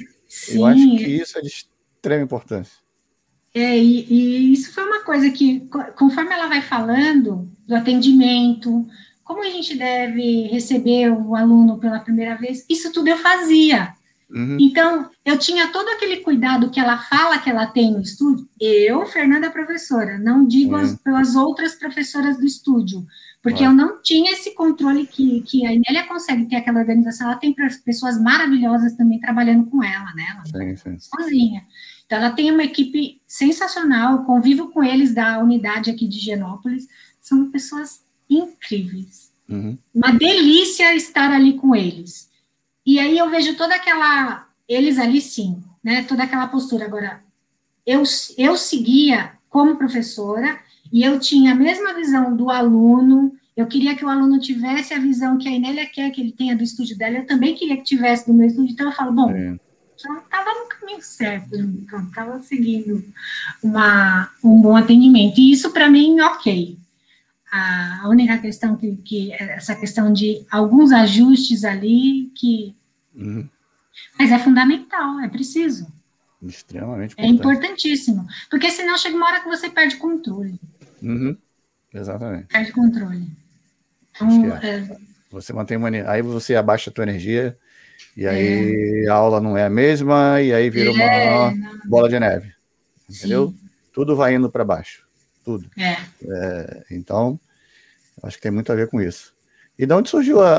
eu acho que isso é de extrema importância. É, e, e, isso foi uma coisa que, conforme ela vai falando do atendimento, como a gente deve receber o aluno pela primeira vez, isso tudo eu fazia. Uhum. Então, eu tinha todo aquele cuidado que ela fala que ela tem no estúdio, eu, Fernanda, professora, não digo uhum. as, pelas outras professoras do estúdio, porque eu não tinha esse controle que, que a Inélia consegue ter aquela organização, ela tem pessoas maravilhosas também trabalhando com ela, né? Ela sim, sim. sozinha. Então, ela tem uma equipe sensacional, convivo com eles da unidade aqui de Genópolis, são pessoas incríveis. Uhum. Uma delícia estar ali com eles. E aí eu vejo toda aquela, eles ali sim, né? Toda aquela postura. Agora, eu, eu seguia como professora, e eu tinha a mesma visão do aluno, eu queria que o aluno tivesse a visão que a Inélia quer que ele tenha do estúdio dela, eu também queria que tivesse do meu estúdio, então eu falo, bom, é. já estava no caminho certo, estava seguindo uma, um bom atendimento, e isso para mim, ok. A, única questão que, que, essa questão de alguns ajustes ali, que... Uhum. Mas é fundamental, é preciso. Extremamente importante. É importantíssimo, porque senão chega uma hora que você perde controle. Uhum. Exatamente. Perde controle. Então, é. É... Você mantém uma. Aí você abaixa a tua energia E aí é. a aula não é a mesma, e aí vira é, uma não. bola de neve. Entendeu? Sim. Tudo vai indo para baixo. Tudo. É. é. Então, acho que tem muito a ver com isso. E de onde surgiu a,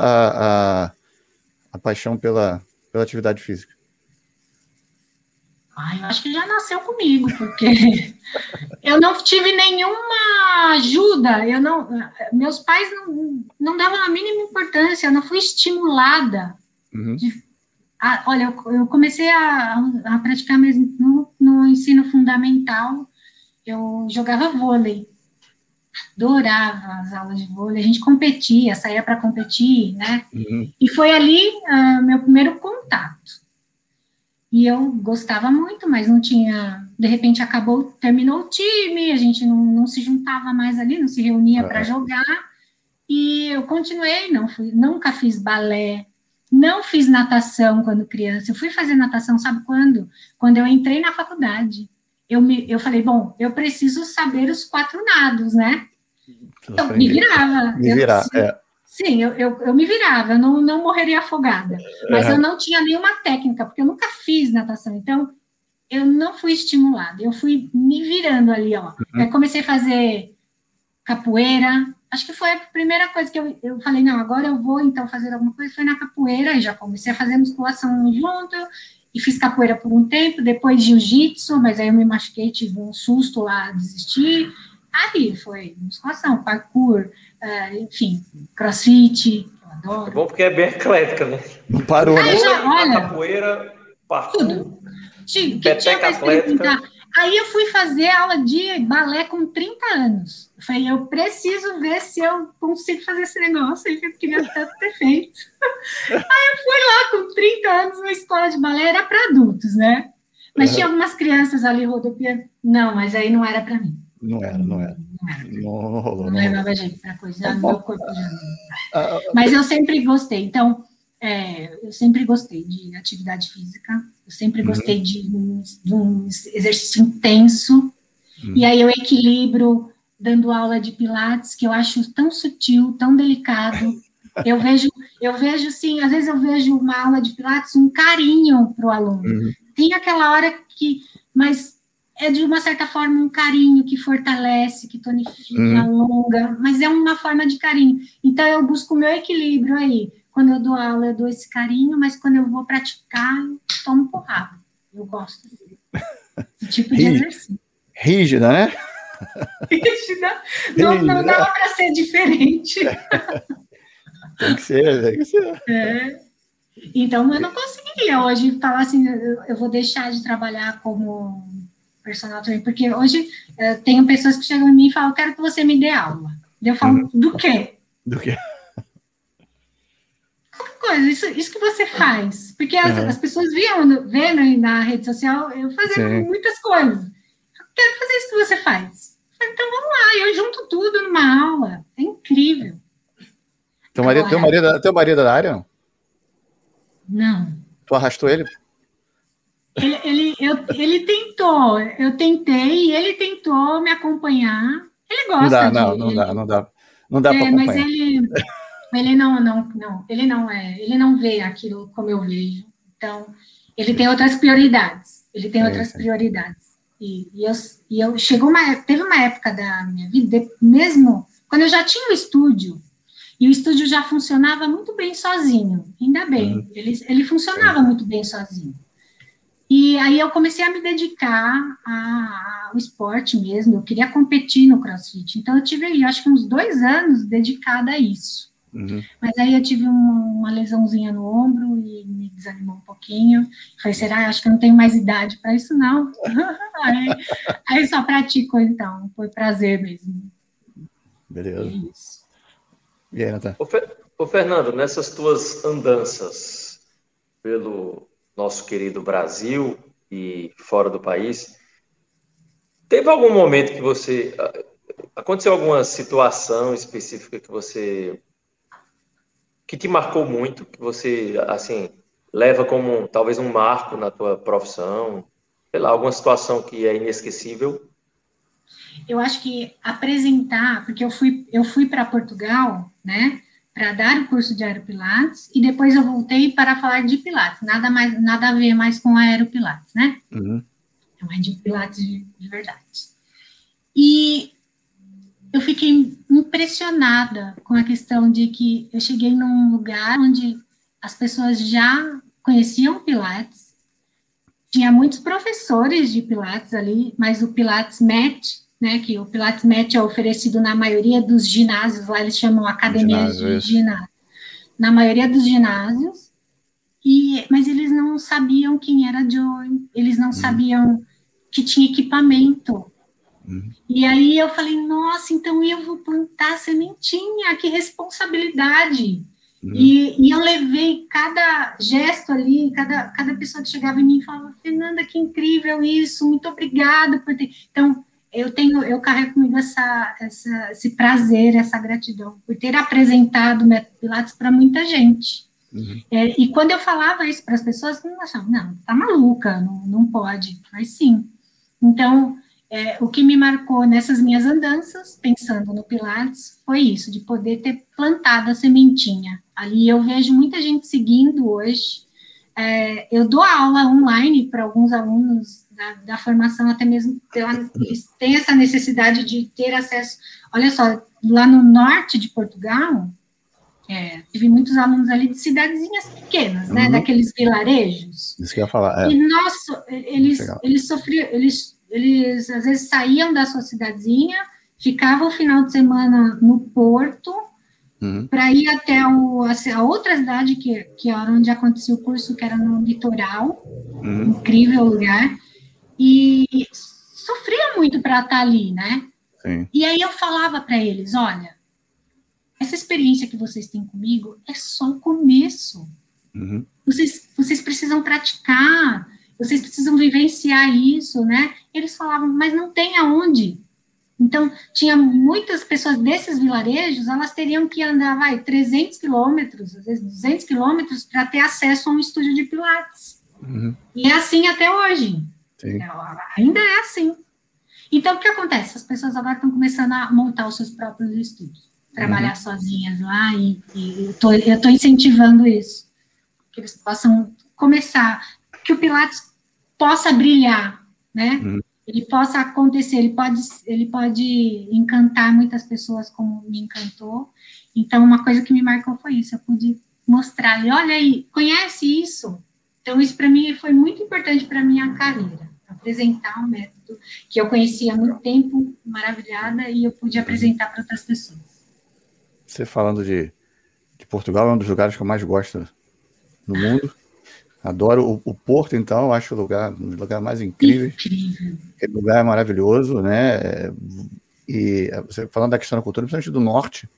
a, a paixão pela, pela atividade física? Ah, eu acho que já nasceu comigo, porque eu não tive nenhuma ajuda, eu não, meus pais não, não davam a mínima importância, eu não fui estimulada. Uhum. De, a, olha, eu, eu comecei a, a, praticar mesmo no, no ensino fundamental, eu jogava vôlei, adorava as aulas de vôlei, a gente competia, saía para competir, né? Uhum. E foi ali uh, meu primeiro contato. E eu gostava muito, mas não tinha. De repente acabou, terminou o time, a gente não, não se juntava mais ali, não se reunia para jogar. E eu continuei, não fui, nunca fiz balé, não fiz natação quando criança. Eu fui fazer natação, sabe quando? Quando eu entrei na faculdade. Eu, me, eu falei, bom, eu preciso saber os quatro nados, né? Eu me virava. Me virar, eu, é. Sim, eu, eu, eu me virava, eu não, não morreria afogada. Mas uhum. eu não tinha nenhuma técnica, porque eu nunca fiz natação. Então, eu não fui estimulada. Eu fui me virando ali, ó. Uhum. Eu comecei a fazer capoeira. Acho que foi a primeira coisa que eu, eu falei, não, agora eu vou então fazer alguma coisa. Foi na capoeira, e já comecei a fazer musculação junto. E fiz capoeira por um tempo, depois jiu-jitsu, mas aí eu me machuquei, tive um susto lá, desisti. Aí foi musculação, parkour, uh, enfim, crossfit, eu adoro. É bom porque é bem eclética, né? Não parou, Aí né? Já, olha, capoeira, parkour, tudo. que tinha mais. Aí eu fui fazer aula de balé com 30 anos. Eu falei, eu preciso ver se eu consigo fazer esse negócio aí que eu queria tanto ter feito. aí eu fui lá com 30 anos na escola de balé, era para adultos, né? Mas uhum. tinha algumas crianças ali rodopiando. Não, mas aí não era para mim. Não era, não era. Não, não rolou. Não, não levava jeito para coisa, meu corpo já não. Ah, ah, Mas eu sempre gostei. Então, é, eu sempre gostei de atividade física, eu sempre uhum. gostei uhum. de, um, de, um, exercício intenso, uhum. e aí eu equilibro dando aula de pilates, que eu acho tão sutil, tão delicado. Eu vejo, eu vejo sim, às vezes eu vejo uma aula de pilates, um carinho para o aluno. Uhum. Tem aquela hora que, mas é de uma certa forma um carinho que fortalece, que tonifica, uhum. alonga, mas é uma forma de carinho. Então eu busco o meu equilíbrio aí. Quando eu dou aula, eu dou esse carinho, mas quando eu vou praticar, eu tomo porrada. Eu gosto desse tipo de exercício. Rígida, né? Rígida. Não, Rígida. não dava para ser diferente. tem que ser, tem que ser. É. Então, eu não conseguiria hoje falar assim, eu vou deixar de trabalhar como personal trainer, porque hoje uh, tenho pessoas que chegam em mim e falam, quero que você me dê aula. Eu falo, uhum. do quê? Do quê? Coisa, isso, isso que você faz. Porque as, uhum. as pessoas viam, vendo na rede social eu fazendo Sim. muitas coisas. Eu quero fazer isso que você faz. Então vamos lá, eu junto tudo numa aula. É incrível. Teu marido, Agora, teu marido, teu marido é da área? Não. Tu arrastou ele? Ele, ele, eu, ele tentou, eu tentei, ele tentou me acompanhar. Ele gosta não dá, não, de, não dá, não dá, não dá é, para acompanhar. Mas ele, ele não, não, não, ele não é, ele não vê aquilo como eu vejo. Então, ele tem outras prioridades. Ele tem é, outras prioridades. E, e, eu, e eu chegou uma, teve uma época da minha vida, mesmo quando eu já tinha o estúdio, e o estúdio já funcionava muito bem sozinho, ainda bem, uhum. ele, ele funcionava muito bem sozinho. E aí eu comecei a me dedicar ao esporte mesmo, eu queria competir no crossfit. Então eu tive, acho que uns dois anos dedicada a isso. Uhum. Mas aí eu tive uma, uma, lesãozinha no ombro e me desanimou um pouquinho. Falei, será? Acho que eu não tenho mais idade para isso, não. aí, aí, só pratico, então. Foi prazer mesmo. Beleza. É isso. E aí, Natan? Ô, Fernando, nessas tuas andanças pelo nosso querido Brasil e fora do país. Teve algum momento que você. Aconteceu alguma situação específica que você. Que te marcou muito, que você, assim, leva como talvez um marco na tua profissão? Sei lá, alguma situação que é inesquecível? Eu acho que apresentar, porque eu fui, eu fui para Portugal, né? para dar o curso de aeropilates e depois eu voltei para falar de pilates. Nada mais, nada a ver mais com aeropilates, né? Uhum. Não é de pilates de, de verdade. E eu fiquei impressionada com a questão de que eu cheguei num lugar onde as pessoas já conheciam Pilates, tinha muitos professores de Pilates ali, mas o Pilates MET né, que o Pilates Met é oferecido na maioria dos ginásios, lá eles chamam academias de ginásio, na maioria dos ginásios, e, mas eles não sabiam quem era Joe, eles não uhum. sabiam que tinha equipamento. E aí eu falei, nossa, então eu vou plantar sementinha, que responsabilidade. Uhum. E, e, eu levei cada gesto ali, cada, cada pessoa que chegava em mim falava, Fernanda, que incrível isso, muito obrigada por ter. Então, eu tenho, eu carrego comigo essa, essa, esse prazer, essa gratidão por ter apresentado o método Pilates para muita gente. Uhum. É, e quando eu falava isso para as pessoas, não achavam, não, tá maluca, não, não pode, mas sim. Então, é, o que me marcou nessas minhas andanças, pensando no Pilates, foi isso, de poder ter plantado a sementinha. Ali eu vejo muita gente seguindo hoje. É, eu dou aula online para alguns alunos da, da formação, até mesmo pela, eles têm essa necessidade de ter acesso. Olha só, lá no norte de Portugal, é, tive muitos alunos ali de cidadezinhas pequenas, né, uhum. daqueles vilarejos. Isso que eu ia falar. É. E, nossa, eles, eles sofriam, eles, eles às vezes saíam da sua cidadezinha, ficavam o final de semana no porto, uhum. para ir até o, a, outra cidade que, que era onde acontecia o curso, que era no litoral, uhum. incrível lugar, e sofria muito para estar tá ali, né? Sim. E aí eu falava para eles, olha, essa experiência que vocês têm comigo é só o começo. Uhum. Vocês, vocês precisam praticar, vocês precisam vivenciar isso, né? Eles falavam, mas não tem aonde. Então, tinha muitas pessoas desses vilarejos, elas teriam que andar, vai, 300 quilômetros, às vezes 200 quilômetros, para ter acesso a um estúdio de pilates. Uhum. E é assim até hoje. É, ainda é assim. Então, o que acontece? As pessoas agora estão começando a montar os seus próprios estudos, trabalhar uhum. sozinhas lá, e, e eu estou incentivando isso, que eles possam começar, que o Pilates possa brilhar, né? Uhum. Ele possa acontecer, ele pode, ele pode encantar muitas pessoas como me encantou. Então, uma coisa que me marcou foi isso, eu pude mostrar, olha aí, conhece isso? Então, isso para mim foi muito importante para minha carreira apresentar um método que eu conhecia há muito tempo, maravilhada, e eu pude apresentar para outras pessoas. Você falando de, de Portugal, é um dos lugares que eu mais gosto no mundo. Adoro o, o, Porto, então, acho o lugar, um dos lugares mais incríveis. Incrível. Aquele lugar é maravilhoso, né? E você falando da questão da cultura, principalmente do norte,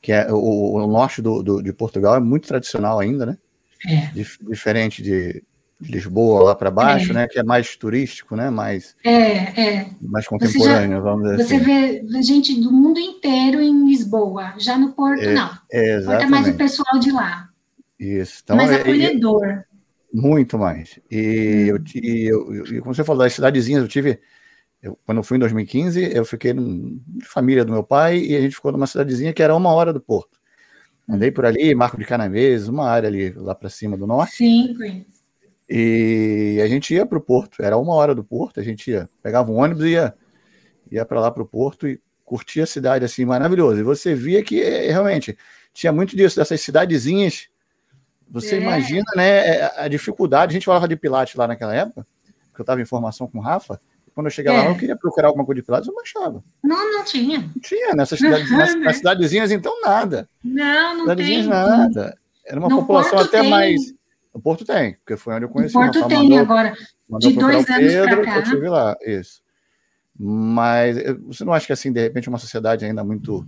que é o, o norte do, do, de Portugal é muito tradicional ainda, né? É. Dif, diferente de, de Lisboa lá para baixo, é. né? Que é mais turístico, né? Mais, é, é. mais contemporâneo, já, vamos dizer você assim. Você vê gente do mundo inteiro em Lisboa, já no Porto é, não. É, Porto é mais o pessoal de lá. Isso. Então, mais é, acolhedor. Muito mais. E, hum. eu, e eu, eu, como você falou, das cidadezinhas, eu tive... Eu, quando eu fui em 2015, eu fiquei num, família do meu pai e a gente ficou numa cidadezinha que era uma hora do Porto. Andei por ali, Marco de Canaveses, uma área ali lá para cima do norte. Sim. E a gente ia para o porto, era uma hora do porto, a gente ia, pegava um ônibus e ia, ia para lá para o porto e curtia a cidade assim, maravilhoso. E você via que eh, realmente tinha muito disso, dessas cidadezinhas. Você é. imagina né, é, a dificuldade, a gente falava de Pilates lá naquela época, porque eu estava em formação com o Rafa, quando eu cheguei é. lá, eu queria procurar alguma coisa de Pilates, eu não achava. Não, não tinha. Não tinha, nessas cidades, nessas, nas cidadezinhas, então nada. Não, não tem. nada. Era uma no população até tem. mais o Porto tem, porque foi onde eu conheci. O Porto tem mandou, agora, mandou de dois anos para cá. Eu tive lá, isso. Mas você não acha que, assim, de repente, uma sociedade ainda muito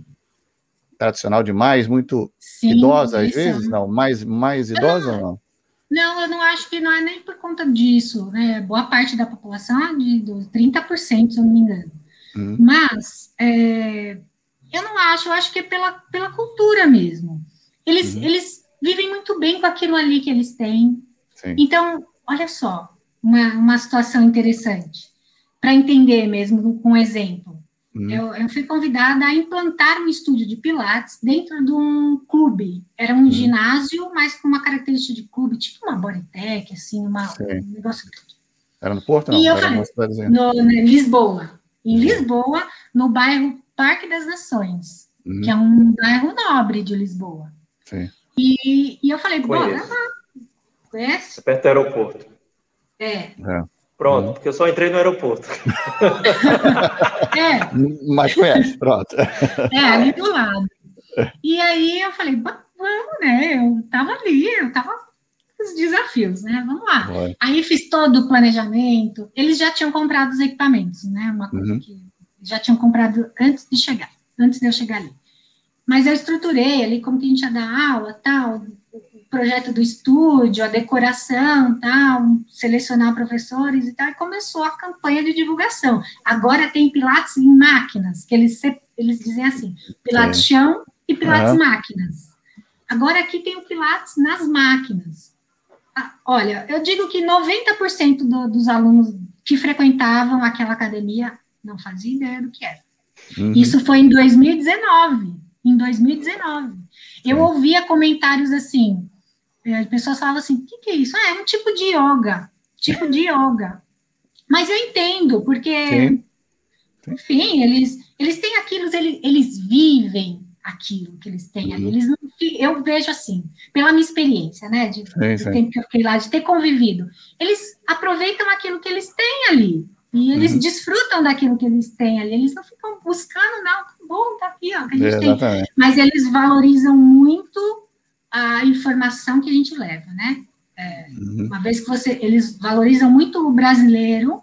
tradicional demais, muito Sim, idosa às vezes? Não, mais, mais idosa ou não? Não, eu não acho que não é nem por conta disso, né? Boa parte da população é de 30%, se eu não me engano. Hum. Mas é, eu não acho, eu acho que é pela, pela cultura mesmo. Eles, uhum. eles vivem muito bem com aquilo ali que eles têm. Sim. Então, olha só, uma, uma situação interessante, para entender mesmo com um exemplo. Hum. Eu, eu, fui convidada a implantar um estúdio de Pilates dentro de um clube. Era um hum. ginásio, mas com uma característica de clube, tipo uma Bodytech, assim, uma, um negócio. Era no Porto? Não? E eu Era falei, no, em Lisboa. Em Lisboa, no bairro Parque das Nações, hum. que é um bairro nobre de Lisboa. Sim. E, e eu falei, bora lá. Conhece? Perto do aeroporto. É. é. Pronto, uhum. porque eu só entrei no aeroporto. é. Mas conhece, pronto. É, ali do lado. E aí eu falei, vamos, né? Eu tava ali, eu tava com os desafios, né? Vamos lá. Vai. Aí fiz todo o planejamento. Eles já tinham comprado os equipamentos, né? Uma coisa uhum. que já tinham comprado antes de chegar, antes de eu chegar ali. Mas eu estruturei ali como que a gente ia dar aula, tal, projeto do estúdio, a decoração, tal, selecionar professores e tal, e começou a campanha de divulgação. Agora tem Pilates em máquinas, que eles, eles dizem assim, Pilates chão e Pilates uhum. máquinas. Agora aqui tem o Pilates nas máquinas. Ah, olha, eu digo que 90% do, dos alunos que frequentavam aquela academia não faziam ideia do que era. Uhum. Isso foi em 2019. Em 2019. Eu ouvia comentários assim, é, as pessoas falavam assim, o que, que, é isso? Ah, é um tipo de yoga, tipo de yoga. Mas eu entendo, porque, Sim. enfim, eles, eles têm aquilo, eles, eles vivem aquilo que eles têm ali. Uhum. Eles não, eu vejo assim, pela minha experiência, né, de, sim, sim. tempo que eu fiquei lá, de ter convivido, eles aproveitam aquilo que eles têm ali. E eles uhum. desfrutam daquilo que eles têm ali. Eles não ficam buscando, não, tá bom, tá aqui, ó, que a gente é, tem. Mas eles valorizam muito a informação que a gente leva, né? É, uhum. Uma vez que você, eles valorizam muito o brasileiro,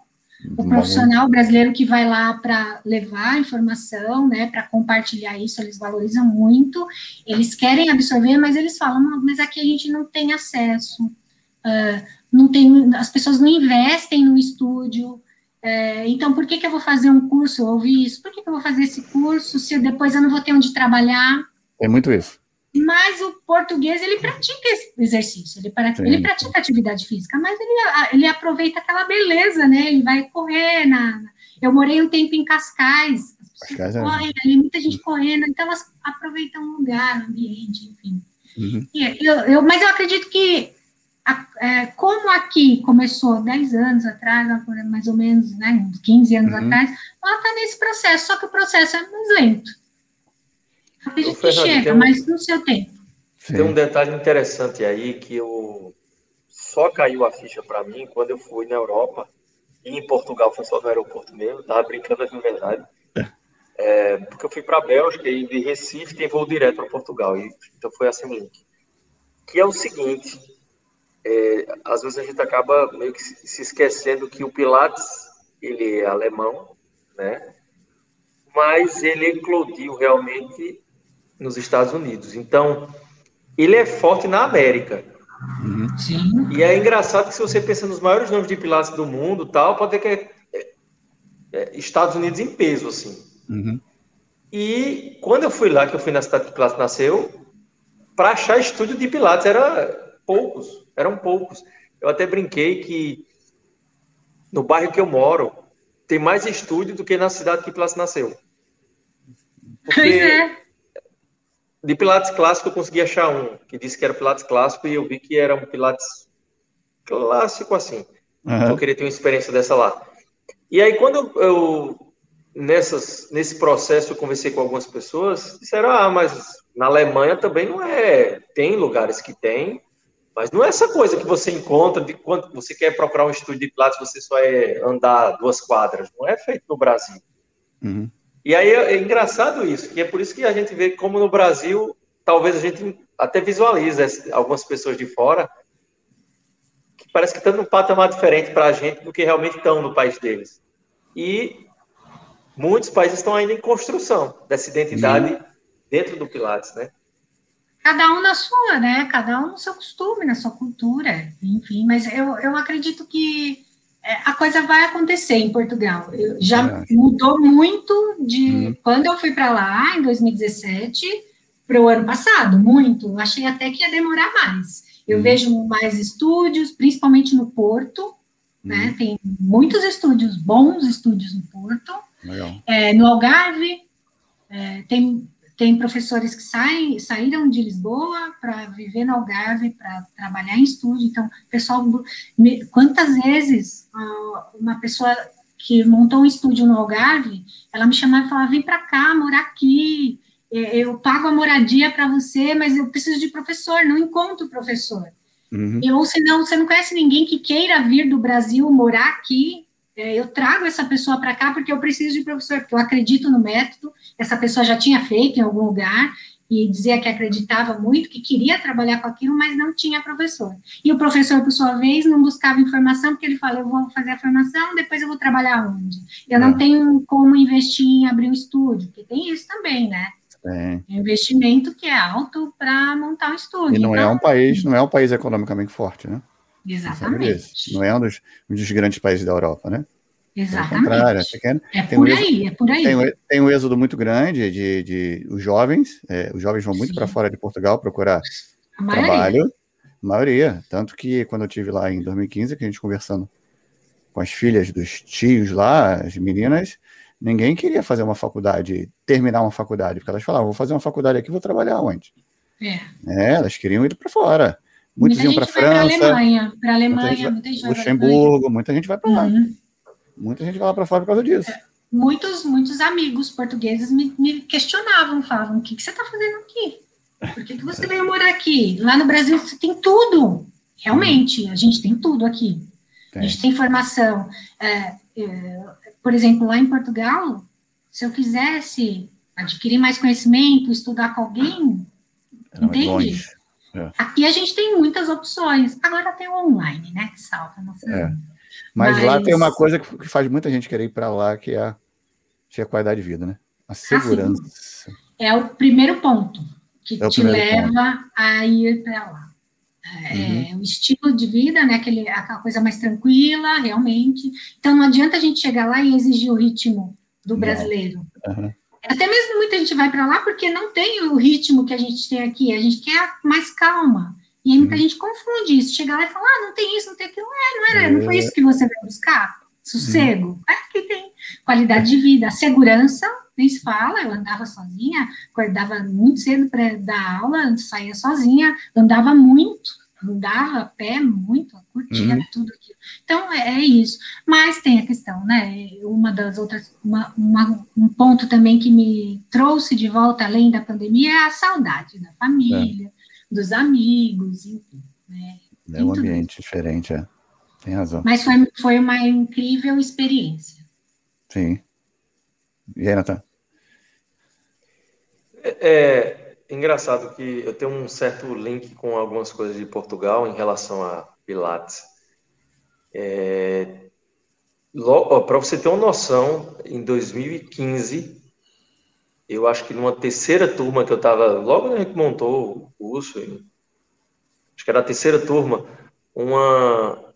o uhum. profissional brasileiro que vai lá para levar a informação, né, para compartilhar isso, eles valorizam muito, eles querem absorver, mas eles falam, mas aqui a gente não tem acesso, uh, não tem, as pessoas não investem no estúdio, uh, então por que, que eu vou fazer um curso, eu ouvi isso, por que, que eu vou fazer esse curso se depois eu não vou ter onde trabalhar? É muito isso mas o português ele pratica esse exercício, ele, pratica, ele pratica atividade física, mas ele, ele aproveita aquela beleza, né? Ele vai correr na. Eu morei um tempo em Cascais, as pessoas é correm ali, muita gente correndo, então elas aproveitam o lugar, o ambiente, enfim. Uhum. Eu, eu, mas eu acredito que a, é, como aqui começou 10 anos atrás, mais ou menos, né, uns 15 anos uhum. atrás, ela está nesse processo, só que o processo é mais lento. Acredito que chega, um, mas no seu tempo. Tem um detalhe interessante aí que eu só caiu a ficha para mim quando eu fui na Europa e em Portugal, foi só no aeroporto mesmo, tava brincando de verdade. É, porque eu fui para a Bélgica e de Recife tem voo direto para Portugal, e, então foi assim o link. Que é o seguinte, é, às vezes a gente acaba meio que se esquecendo que o Pilates, ele é alemão, né? Mas ele eclodiu realmente nos Estados Unidos. Então, ele é forte na América. Uhum. Sim. E é engraçado que se você pensa nos maiores nomes de pilates do mundo, tal, pode ter que é, é, é, Estados Unidos em peso, assim. Uhum. E quando eu fui lá, que eu fui na cidade que Pilates nasceu, para achar estúdio de Pilates era poucos, eram poucos. Eu até brinquei que no bairro que eu moro tem mais estúdio do que na cidade que Pilates nasceu. Porque pois é de Pilates clássico eu consegui achar um que disse que era Pilates clássico e eu vi que era um Pilates clássico assim. Uhum. Eu queria ter uma experiência dessa lá. E aí quando eu, eu nessas nesse processo eu conversei com algumas pessoas, disseram: "Ah, mas na Alemanha também não é, tem lugares que tem, mas não é essa coisa que você encontra de quando você quer procurar um estúdio de Pilates, você só é andar duas quadras, não é feito no Brasil. Uhum. E aí é, é engraçado isso, que é por isso que a gente vê como no Brasil, talvez a gente até visualiza algumas pessoas de fora que parece que estão num patamar diferente para a gente do que realmente estão no país deles. E muitos países estão ainda em construção dessa identidade uhum. dentro do Pilates, né? Cada um na sua, né? Cada um no seu costume, na sua cultura, enfim. Mas eu, eu acredito que a coisa vai acontecer em Portugal. Eu, já é. mudou muito de uhum. quando eu fui para lá, em 2017, para o ano passado, muito. Achei até que ia demorar mais. Eu uhum. vejo mais estúdios, principalmente no Porto, né? uhum. né? Tem muitos estúdios, bons estúdios no Porto. É, no Algarve, é, tem, tem professores que saem, saíram de Lisboa para viver no Algarve, para trabalhar em estúdio. Então, pessoal, me, quantas vezes uh, uma pessoa que montou um estúdio no Algarve, ela me chamava e falava: vem para cá, morar aqui, é, eu pago a moradia para você, mas eu preciso de professor, não encontro professor. Uhum. Ou senão, você não conhece ninguém que queira vir do Brasil morar aqui, eu trago essa pessoa para cá porque eu preciso de professor, porque eu acredito no método, essa pessoa já tinha feito em algum lugar, e dizia que acreditava muito, que queria trabalhar com aquilo, mas não tinha professor. E o professor, por sua vez, não buscava informação, porque ele fala, eu vou fazer a formação, depois eu vou trabalhar onde? Eu não é. tenho como investir em abrir um estúdio, porque tem isso também, né? É. Investimento que é alto para montar um estúdio. E não é então, é um país, não é um país economicamente forte, né? Exatamente. Não é um dos, um dos grandes países da Europa, né? Exatamente. É, é por um aí, é por aí. Tem, tem, um êxodo muito grande de, de os jovens, é, os jovens vão muito para fora de Portugal procurar trabalho, a maioria. Tanto que quando eu tive lá em 2015, que a gente conversando com as filhas dos tios lá, as meninas, ninguém queria fazer uma faculdade, terminar uma faculdade, porque elas falavam, vou fazer uma faculdade aqui, vou trabalhar onde? É. é elas queriam ir para fora. Muitos muita iam para França, para Alemanha, para Alemanha, muita gente Luxemburgo, muita gente vai para lá. Uhum. Muita gente vai lá para fora por causa disso. É. Muitos, muitos amigos portugueses me, me questionavam, falavam, o que, que você está fazendo aqui? Por que, que você veio morar aqui? Lá no Brasil você tem tudo. Realmente, a gente tem tudo aqui. A gente tem formação. É, é, por exemplo, lá em Portugal, se eu quisesse adquirir mais conhecimento, estudar com alguém, Era entende? É. Aqui a gente tem muitas opções. Agora tem o online, né? Que salva nossa é. Mas, Mas, lá tem uma coisa que faz muita gente querer ir para lá, que é, a, que é a qualidade de vida, né? A segurança. Assim, é o primeiro ponto que é te leva ponto. a ir para lá. É, uhum. o estilo de vida, né? Aquele, aquela coisa mais tranquila, realmente. Então não adianta a gente chegar lá e exigir o ritmo do brasileiro. Uhum. Até mesmo muita gente vai para lá porque não tem o ritmo que a gente tem aqui. A gente quer mais calma. E aí muita uhum. gente confunde isso, chega lá e fala, ah, não tem isso, não tem aquilo. É, não era, é. não foi isso que você veio buscar? Sossego. Uhum. É que tem qualidade de vida. segurança, nem se fala, eu andava sozinha, acordava muito cedo para dar aula, saía sozinha, andava muito, andava a pé muito, curtia uhum. tudo aquilo. Então, é, é, isso. Mas tem a questão, né? Uma das outras, uma, uma, um ponto também que me trouxe de volta, além da pandemia, é a saudade da família, é dos amigos, enfim. Né? É um ambiente isso. diferente, é. Tem razão. Mas foi, foi uma incrível experiência. Sim. E aí, Natan? É, é, engraçado que eu tenho um certo link com algumas coisas de Portugal em relação a Pilates. É, Para você ter uma noção, em 2015, eu acho que numa terceira turma que eu estava, logo gente montou o curso, acho que era a terceira turma, uma,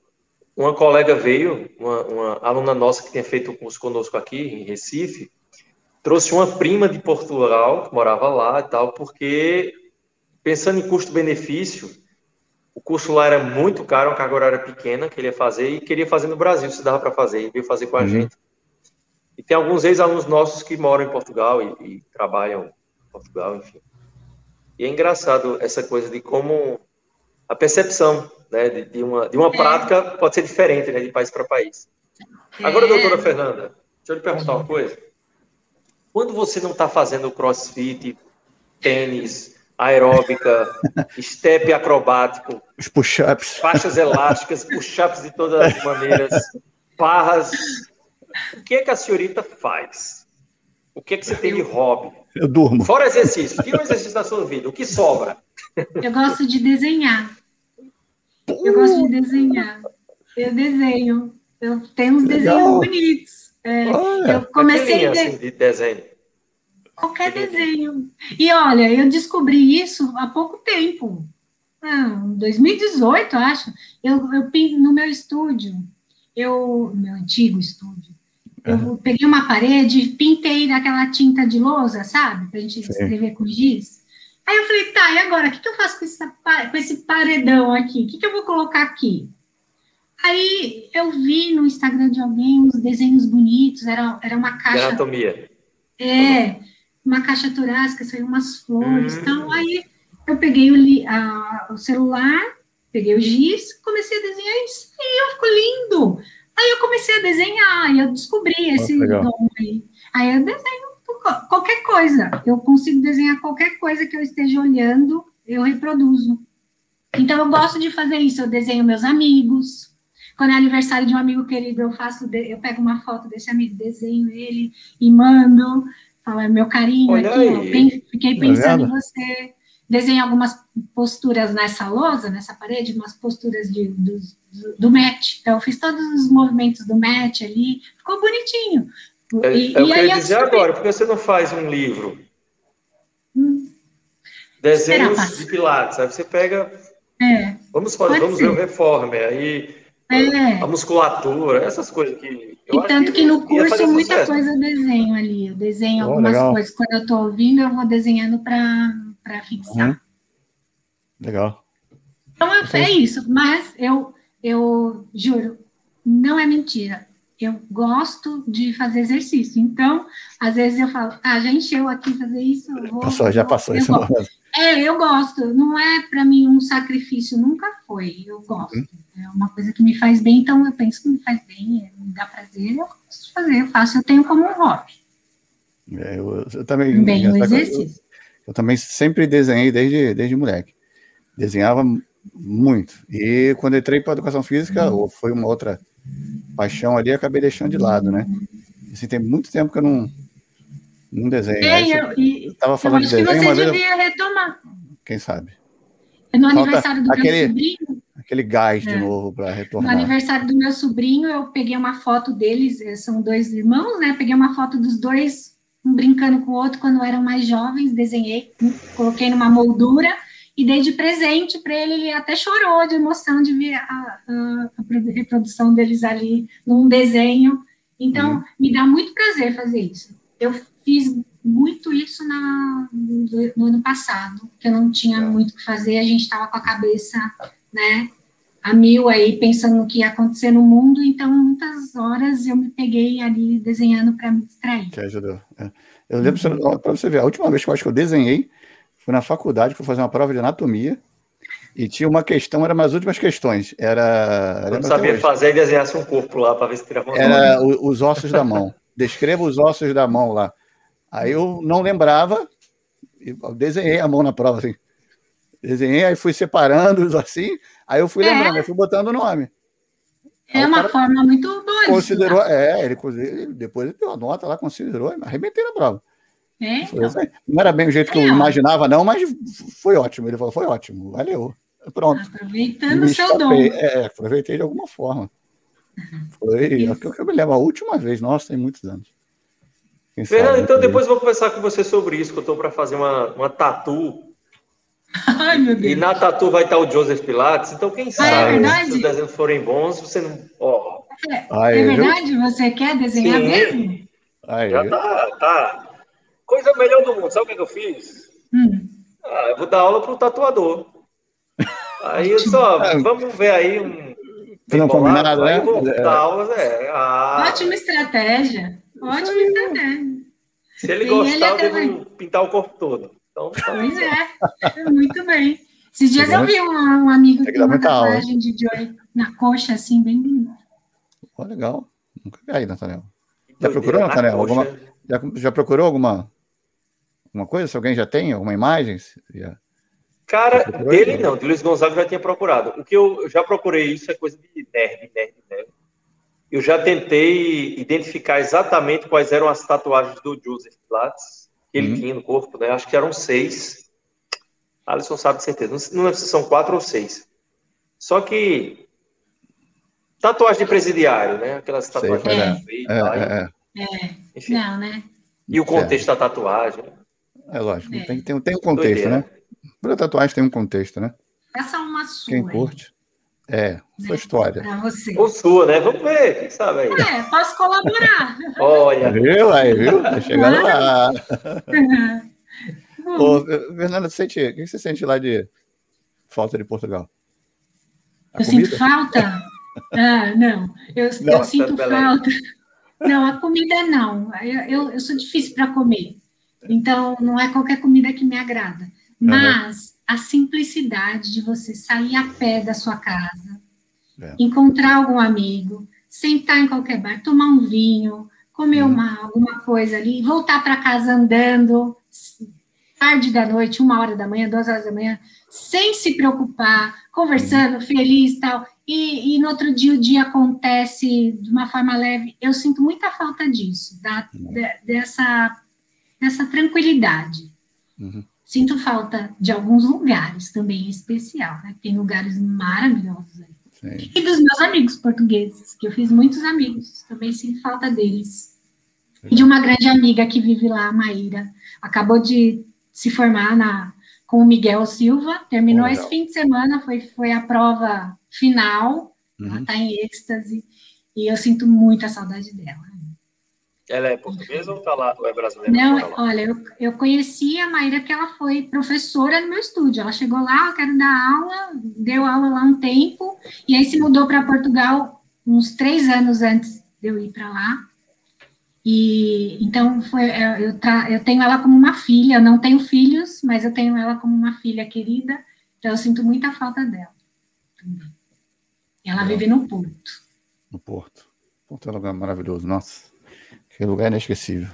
uma colega veio, uma, uma aluna nossa que tinha feito o curso conosco aqui em Recife, trouxe uma prima de Portugal, que morava lá e tal, porque pensando em custo-benefício, o curso lá era muito caro, uma carga horária pequena que ele ia fazer e queria fazer no Brasil, se dava para fazer, e veio fazer com a uhum. gente. E tem alguns ex-alunos nossos que moram em Portugal e, e, trabalham em Portugal, enfim. E é engraçado essa coisa de como a percepção né, de, de uma, de uma é. prática pode ser diferente né, de país para país. Agora, é. doutora Fernanda, deixa eu lhe perguntar uma coisa. Quando você não está fazendo crossfit, tênis, aeróbica, step acrobático, os push-ups, faixas elásticas, push-ups de todas as maneiras, barras o que, é que a senhorita faz? O que, é que você tem de hobby? Eu durmo. Fora exercício. O que é o exercício da sua vida? O que sobra? Eu gosto de desenhar. Eu gosto de desenhar. Eu desenho. Eu tenho uns Legal. desenhos bonitos. É, eu comecei a de... assim, de desenho. Qualquer desenho. E olha, eu descobri isso há pouco tempo. Ah, 2018, acho. Eu, eu no meu estúdio, eu, meu antigo estúdio, eu uhum. peguei uma parede, pintei naquela tinta de lousa, sabe? Pra gente Sim. escrever com giz. Aí eu falei, tá, e agora? O que, que eu faço com, essa, com esse paredão aqui? O que, que eu vou colocar aqui? Aí eu vi no Instagram de alguém uns desenhos bonitos, era, era uma caixa. anatomia. É, uma caixa torácica, saiu umas flores. Hum. Então, aí eu peguei o, a, o celular, peguei o giz, comecei a desenhar isso. E eu ficou lindo. Aí eu comecei a desenhar, e eu descobri esse dom aí. Aí eu desenho qualquer coisa. Eu consigo desenhar qualquer coisa que eu esteja olhando, eu reproduzo. Então eu gosto de fazer isso. Eu desenho meus amigos. Quando é aniversário de um amigo querido, eu faço, eu pego uma foto desse amigo, desenho ele e mando. Falo, é meu carinho Olha aqui, ó, fiquei tá pensando em você. Desenho algumas posturas nessa lousa, nessa parede, umas posturas de, do, do match. Então, eu fiz todos os movimentos do match ali, ficou bonitinho. É, e, é o que eu ia dizer agora, por que você não faz um livro? Hum. Desenhos de pilates, aí você pega. É. Vamos fazer, vamos ser. ver o reforme, aí é. a musculatura, essas coisas que. e tanto que, que no curso muita sucesso. coisa eu desenho ali. Eu desenho oh, algumas legal. coisas. Quando eu estou ouvindo, eu vou desenhando para fixar. Uhum. Legal. Então é isso, mas eu, eu juro, não é mentira eu gosto de fazer exercício. Então, às vezes eu falo, ah, já encheu aqui fazer isso. Vou, passou, já passou momento. É, eu gosto. Não é para mim um sacrifício, nunca foi. Eu gosto. Uhum. É uma coisa que me faz bem, então eu penso que me faz bem, me dá prazer, eu de fazer, eu faço, eu tenho como um hobby. É, eu, eu, também. Bem, exercício. Eu, eu, também sempre desenhei desde, desde moleque. Desenhava muito. E quando entrei para educação física, uhum. foi uma outra paixão ali, acabei deixando de lado, né? Assim, tem muito tempo que eu não, não desenho. É, eu, eu tava falando eu de desenho, que você devia retomar. Quem sabe? No Falta aniversário do aquele, meu sobrinho. Aquele gás de é. novo para retornar. No aniversário do meu sobrinho, eu peguei uma foto deles, eh, são dois irmãos, né? Peguei uma foto dos dois, um brincando com o outro quando eram mais jovens, desenhei, coloquei numa moldura e dei de presente para ele, ele até chorou de emoção de ver a, a, a reprodução deles ali num desenho. Então, uhum. me dá muito prazer fazer isso. Eu fiz muito isso na, no, no ano passado, que eu não tinha muito o que fazer, a gente estava com a cabeça, né, a mil aí, pensando no que ia acontecer no mundo, então muitas horas eu me peguei ali desenhando para me distrair. Que ajudou. É. Eu lembro, para você ver, a última vez que eu acho que eu desenhei fui na faculdade, fui fazer uma prova de anatomia, e tinha uma questão, eram as últimas questões. Era. Eu não sabia fazer e desenhasse um corpo lá para ver se tirava Era o, os ossos da mão. Descreva os ossos da mão lá. Aí eu não lembrava, eu desenhei a mão na prova assim. Desenhei, aí fui separando assim, aí eu fui é. lembrando, aí fui botando o nome. É uma forma muito boa. Considerou, é, ele, ele, depois ele deu a nota lá, considerou, arrebentei na prova. É, então. Assim. Não era bem o jeito que eu imaginava, não, mas foi ótimo. Ele falou, foi ótimo, valeu. Pronto. Aproveitando o seu dom. É, aproveitei de alguma forma. Foi o que eu me lembro, a última vez, nossa, tem muitos anos. Fernando, então depois eu vou conversar com você sobre isso, que eu estou para fazer uma, uma tatu. Ai, meu Deus. E na tatu vai estar o Joseph Pilates, então quem ah, é sabe, é se os desenhos forem bons, você não. Oh. É, Ai, é verdade? Você quer desenhar Sim. mesmo? Ai, Já tá, tá. Coisa melhor do mundo, sabe o que, é que eu fiz? Hum. Ah, eu vou dar aula para o tatuador. Aí só, vamos ver aí um. Não combinado, né? Vou é. dar aulas, é. Ah, Ótima estratégia. Ótima estratégia. Se ele gostar, eu devo pintar o corpo todo. Então, tá pois é, muito bem. Esses dias eu vi um, um amigo que tem uma tatuagem de Joy na coxa, assim, bem bonita. Oh, legal. Nunca vi aí, Nathaniel. Já procurou, Nathaniel? Alguma, já, já procurou alguma alguma coisa? Se alguém já tem alguma imagem? Já... Cara, dele não, de Luiz Gonzaga já tinha procurado. O que eu já procurei isso é coisa de nerd, nerd, nerd. Eu já tentei identificar exatamente quais eram as tatuagens do Joseph Platz, que ele uhum. tinha no corpo, né? Acho que eram seis. Alisson sabe de certeza. Não lembro se são quatro ou seis. Só que tatuagem de presidiário, né? Aquelas tatuagens Sei, é. É, é, é. Enfim. Não, né? E o contexto da tatuagem. É lógico, é. Tem, tem, tem um contexto, Doideira. né? Toda tatuagem tem um contexto, né? Essa é uma sua. Quem curte. É, sua né? história. Pra você. Ou sua, né? Vamos ver, quem sabe aí. É, posso colaborar. Olha. Viu aí, viu? Tá chegando lá. Ô, Fernanda, sente, o que você sente lá de falta de Portugal? A Eu comida? sinto falta? Ah, não. Eu, não, eu sinto falta. Não, a comida não. Eu, eu, eu sou difícil para comer. Então, não é qualquer comida que me agrada. Mas uhum. A simplicidade de você sair a pé da sua casa, é. encontrar algum amigo, sentar em qualquer bar, tomar um vinho, comer uhum. uma, alguma coisa ali, voltar para casa andando, tarde da noite, uma hora da manhã, duas horas da manhã, sem se preocupar, conversando, uhum. feliz tal. E, e, no outro dia o dia acontece de uma forma leve. Eu sinto muita falta disso, da, uhum. de, dessa, dessa tranquilidade. Uhum. Sinto falta de alguns lugares também em especial, né? Tem lugares maravilhosos aí. Sim. E dos meus amigos portugueses, que eu fiz muitos amigos, também sinto falta deles. Sim. E de uma grande amiga que vive lá, a Maíra. Acabou de se formar na, com o Miguel Silva, terminou esse fim de semana, foi, foi a prova final, uhum. ela está em êxtase, e eu sinto muita saudade dela. Ela é portuguesa ou, tá lá, ou é brasileira? Não, olha, eu, eu conheci a Maíra que ela foi professora no meu estúdio. Ela chegou lá, eu quero dar aula, deu aula lá um tempo, e aí se mudou para Portugal uns três anos antes de eu ir para lá. E então foi, eu, eu tenho ela como uma filha, eu não tenho filhos, mas eu tenho ela como uma filha querida, então eu sinto muita falta dela. Ela vive no Porto. No Porto. Porto é um lugar maravilhoso, nossa. Que lugar inesquecível.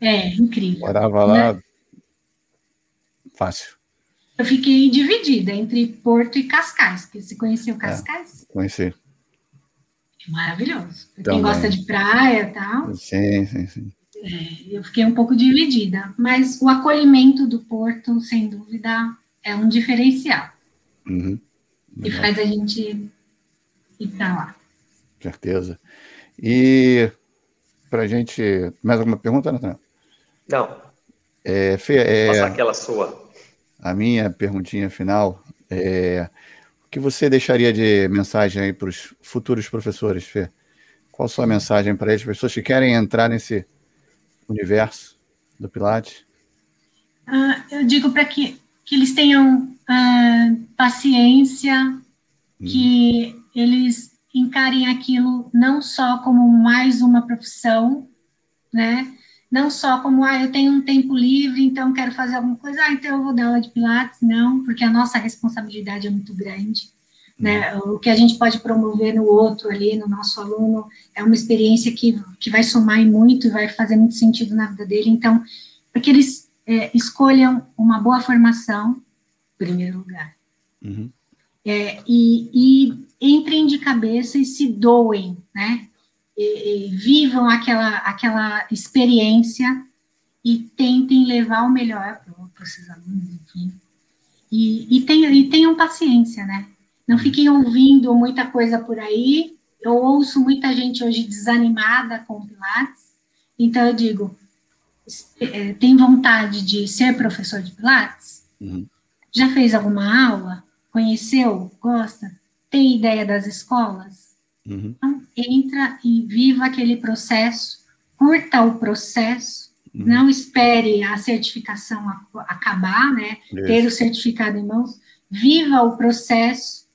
É, incrível. Morava lá né? fácil. Eu fiquei dividida entre Porto e Cascais. Você conheceu é, Cascais? É, conheci. Maravilhoso. Também. Quem gosta de praia e tal. Sim, sim, sim. É, eu fiquei um pouco dividida, mas o acolhimento do Porto, sem dúvida, é um diferencial. Uhum. E faz a gente ir para lá. Certeza. E para a gente. Mais alguma pergunta, Natan? Não. É, Fê, é, Passa aquela sua. A minha perguntinha final é o que você deixaria de mensagem aí para os futuros professores, Fê? Qual a sua mensagem para as pessoas que querem entrar nesse universo do Pilates? Uh, eu digo para que, que eles tenham uh, paciência, hum. que eles encarem aquilo não só como mais uma profissão, né? Não só como, ah, eu tenho um tempo livre, então quero fazer alguma coisa, ah, então eu vou dar aula de Pilates. Não, porque a nossa responsabilidade é muito grande. Né? Uhum. O que a gente pode promover no outro ali, no nosso aluno, é uma experiência que, que vai somar muito e vai fazer muito sentido na vida dele. Então, para que eles é, escolham uma boa formação, em primeiro lugar. Uhum. É, e, e entrem de cabeça e se doem, né? E, e vivam aquela, aquela experiência e tentem levar o melhor para os alunos, enfim. E, tenham, e tenham paciência, né? Não fiquem ouvindo muita coisa por aí. Eu ouço muita gente hoje desanimada com Pilates. Então, eu digo, é, tem vontade de ser professor de Pilates? Uhum. Já fez alguma aula? Conheceu? Gosta? tem ideia das escolas? Uhum. Então, entra e viva aquele processo, curta o processo, uhum. não espere a certificação acabar, né? Isso. Ter o certificado em mãos, viva o processo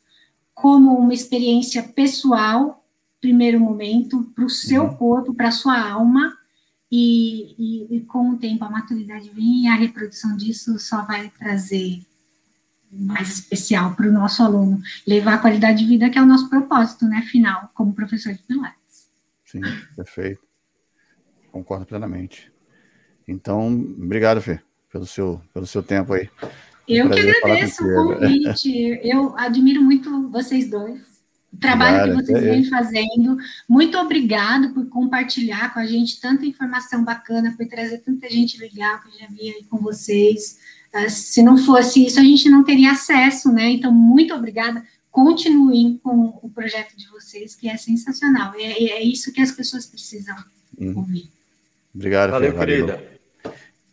como uma experiência pessoal, primeiro momento, para o seu uhum. corpo, para a sua alma, e, e, e, com o tempo a maturidade vem e a reprodução disso só vai trazer mais especial para o nosso aluno, levar a qualidade de vida, que é o nosso propósito, né, final, como professor de Pilates. Sim, perfeito. Concordo plenamente. Então, obrigado, Fê, pelo seu, pelo seu tempo aí. Eu que agradeço o convite. Eu admiro muito vocês dois. O trabalho que vocês é vêm fazendo. Muito obrigado por compartilhar com a gente tanta informação bacana, por trazer tanta gente legal que eu já vi aí com vocês. Ah, se não fosse isso, a gente não teria acesso, né? Então, muito obrigada. Continuem com o projeto de vocês, que é sensacional. É, é isso que as pessoas precisam uhum. ouvir. Obrigado, Valeu, querida.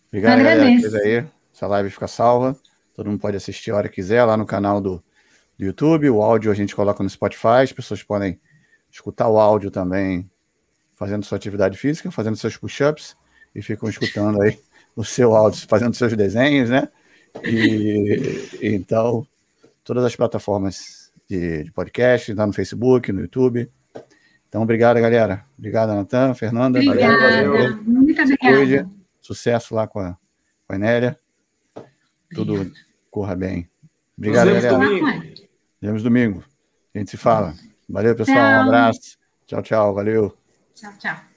Obrigado, galera. Aí. Essa live fica salva. Todo mundo pode assistir a hora que quiser lá no canal do, do YouTube. O áudio a gente coloca no Spotify. As pessoas podem escutar o áudio também, fazendo sua atividade física, fazendo seus push-ups e ficam escutando aí o seu áudio, fazendo seus desenhos, né? E então todas as plataformas de, de podcast, lá no Facebook, no YouTube. Então, obrigado, galera. Obrigado, Natan, Fernanda. Obrigada. Valeu. Muito obrigada. Sucesso lá com a, com a Nélia. Tudo corra bem. Obrigado, Nos galera. Domingo. Vemos domingo. A gente se fala. Valeu, pessoal. Tchau. Um abraço. Tchau, tchau. Valeu. Tchau, tchau.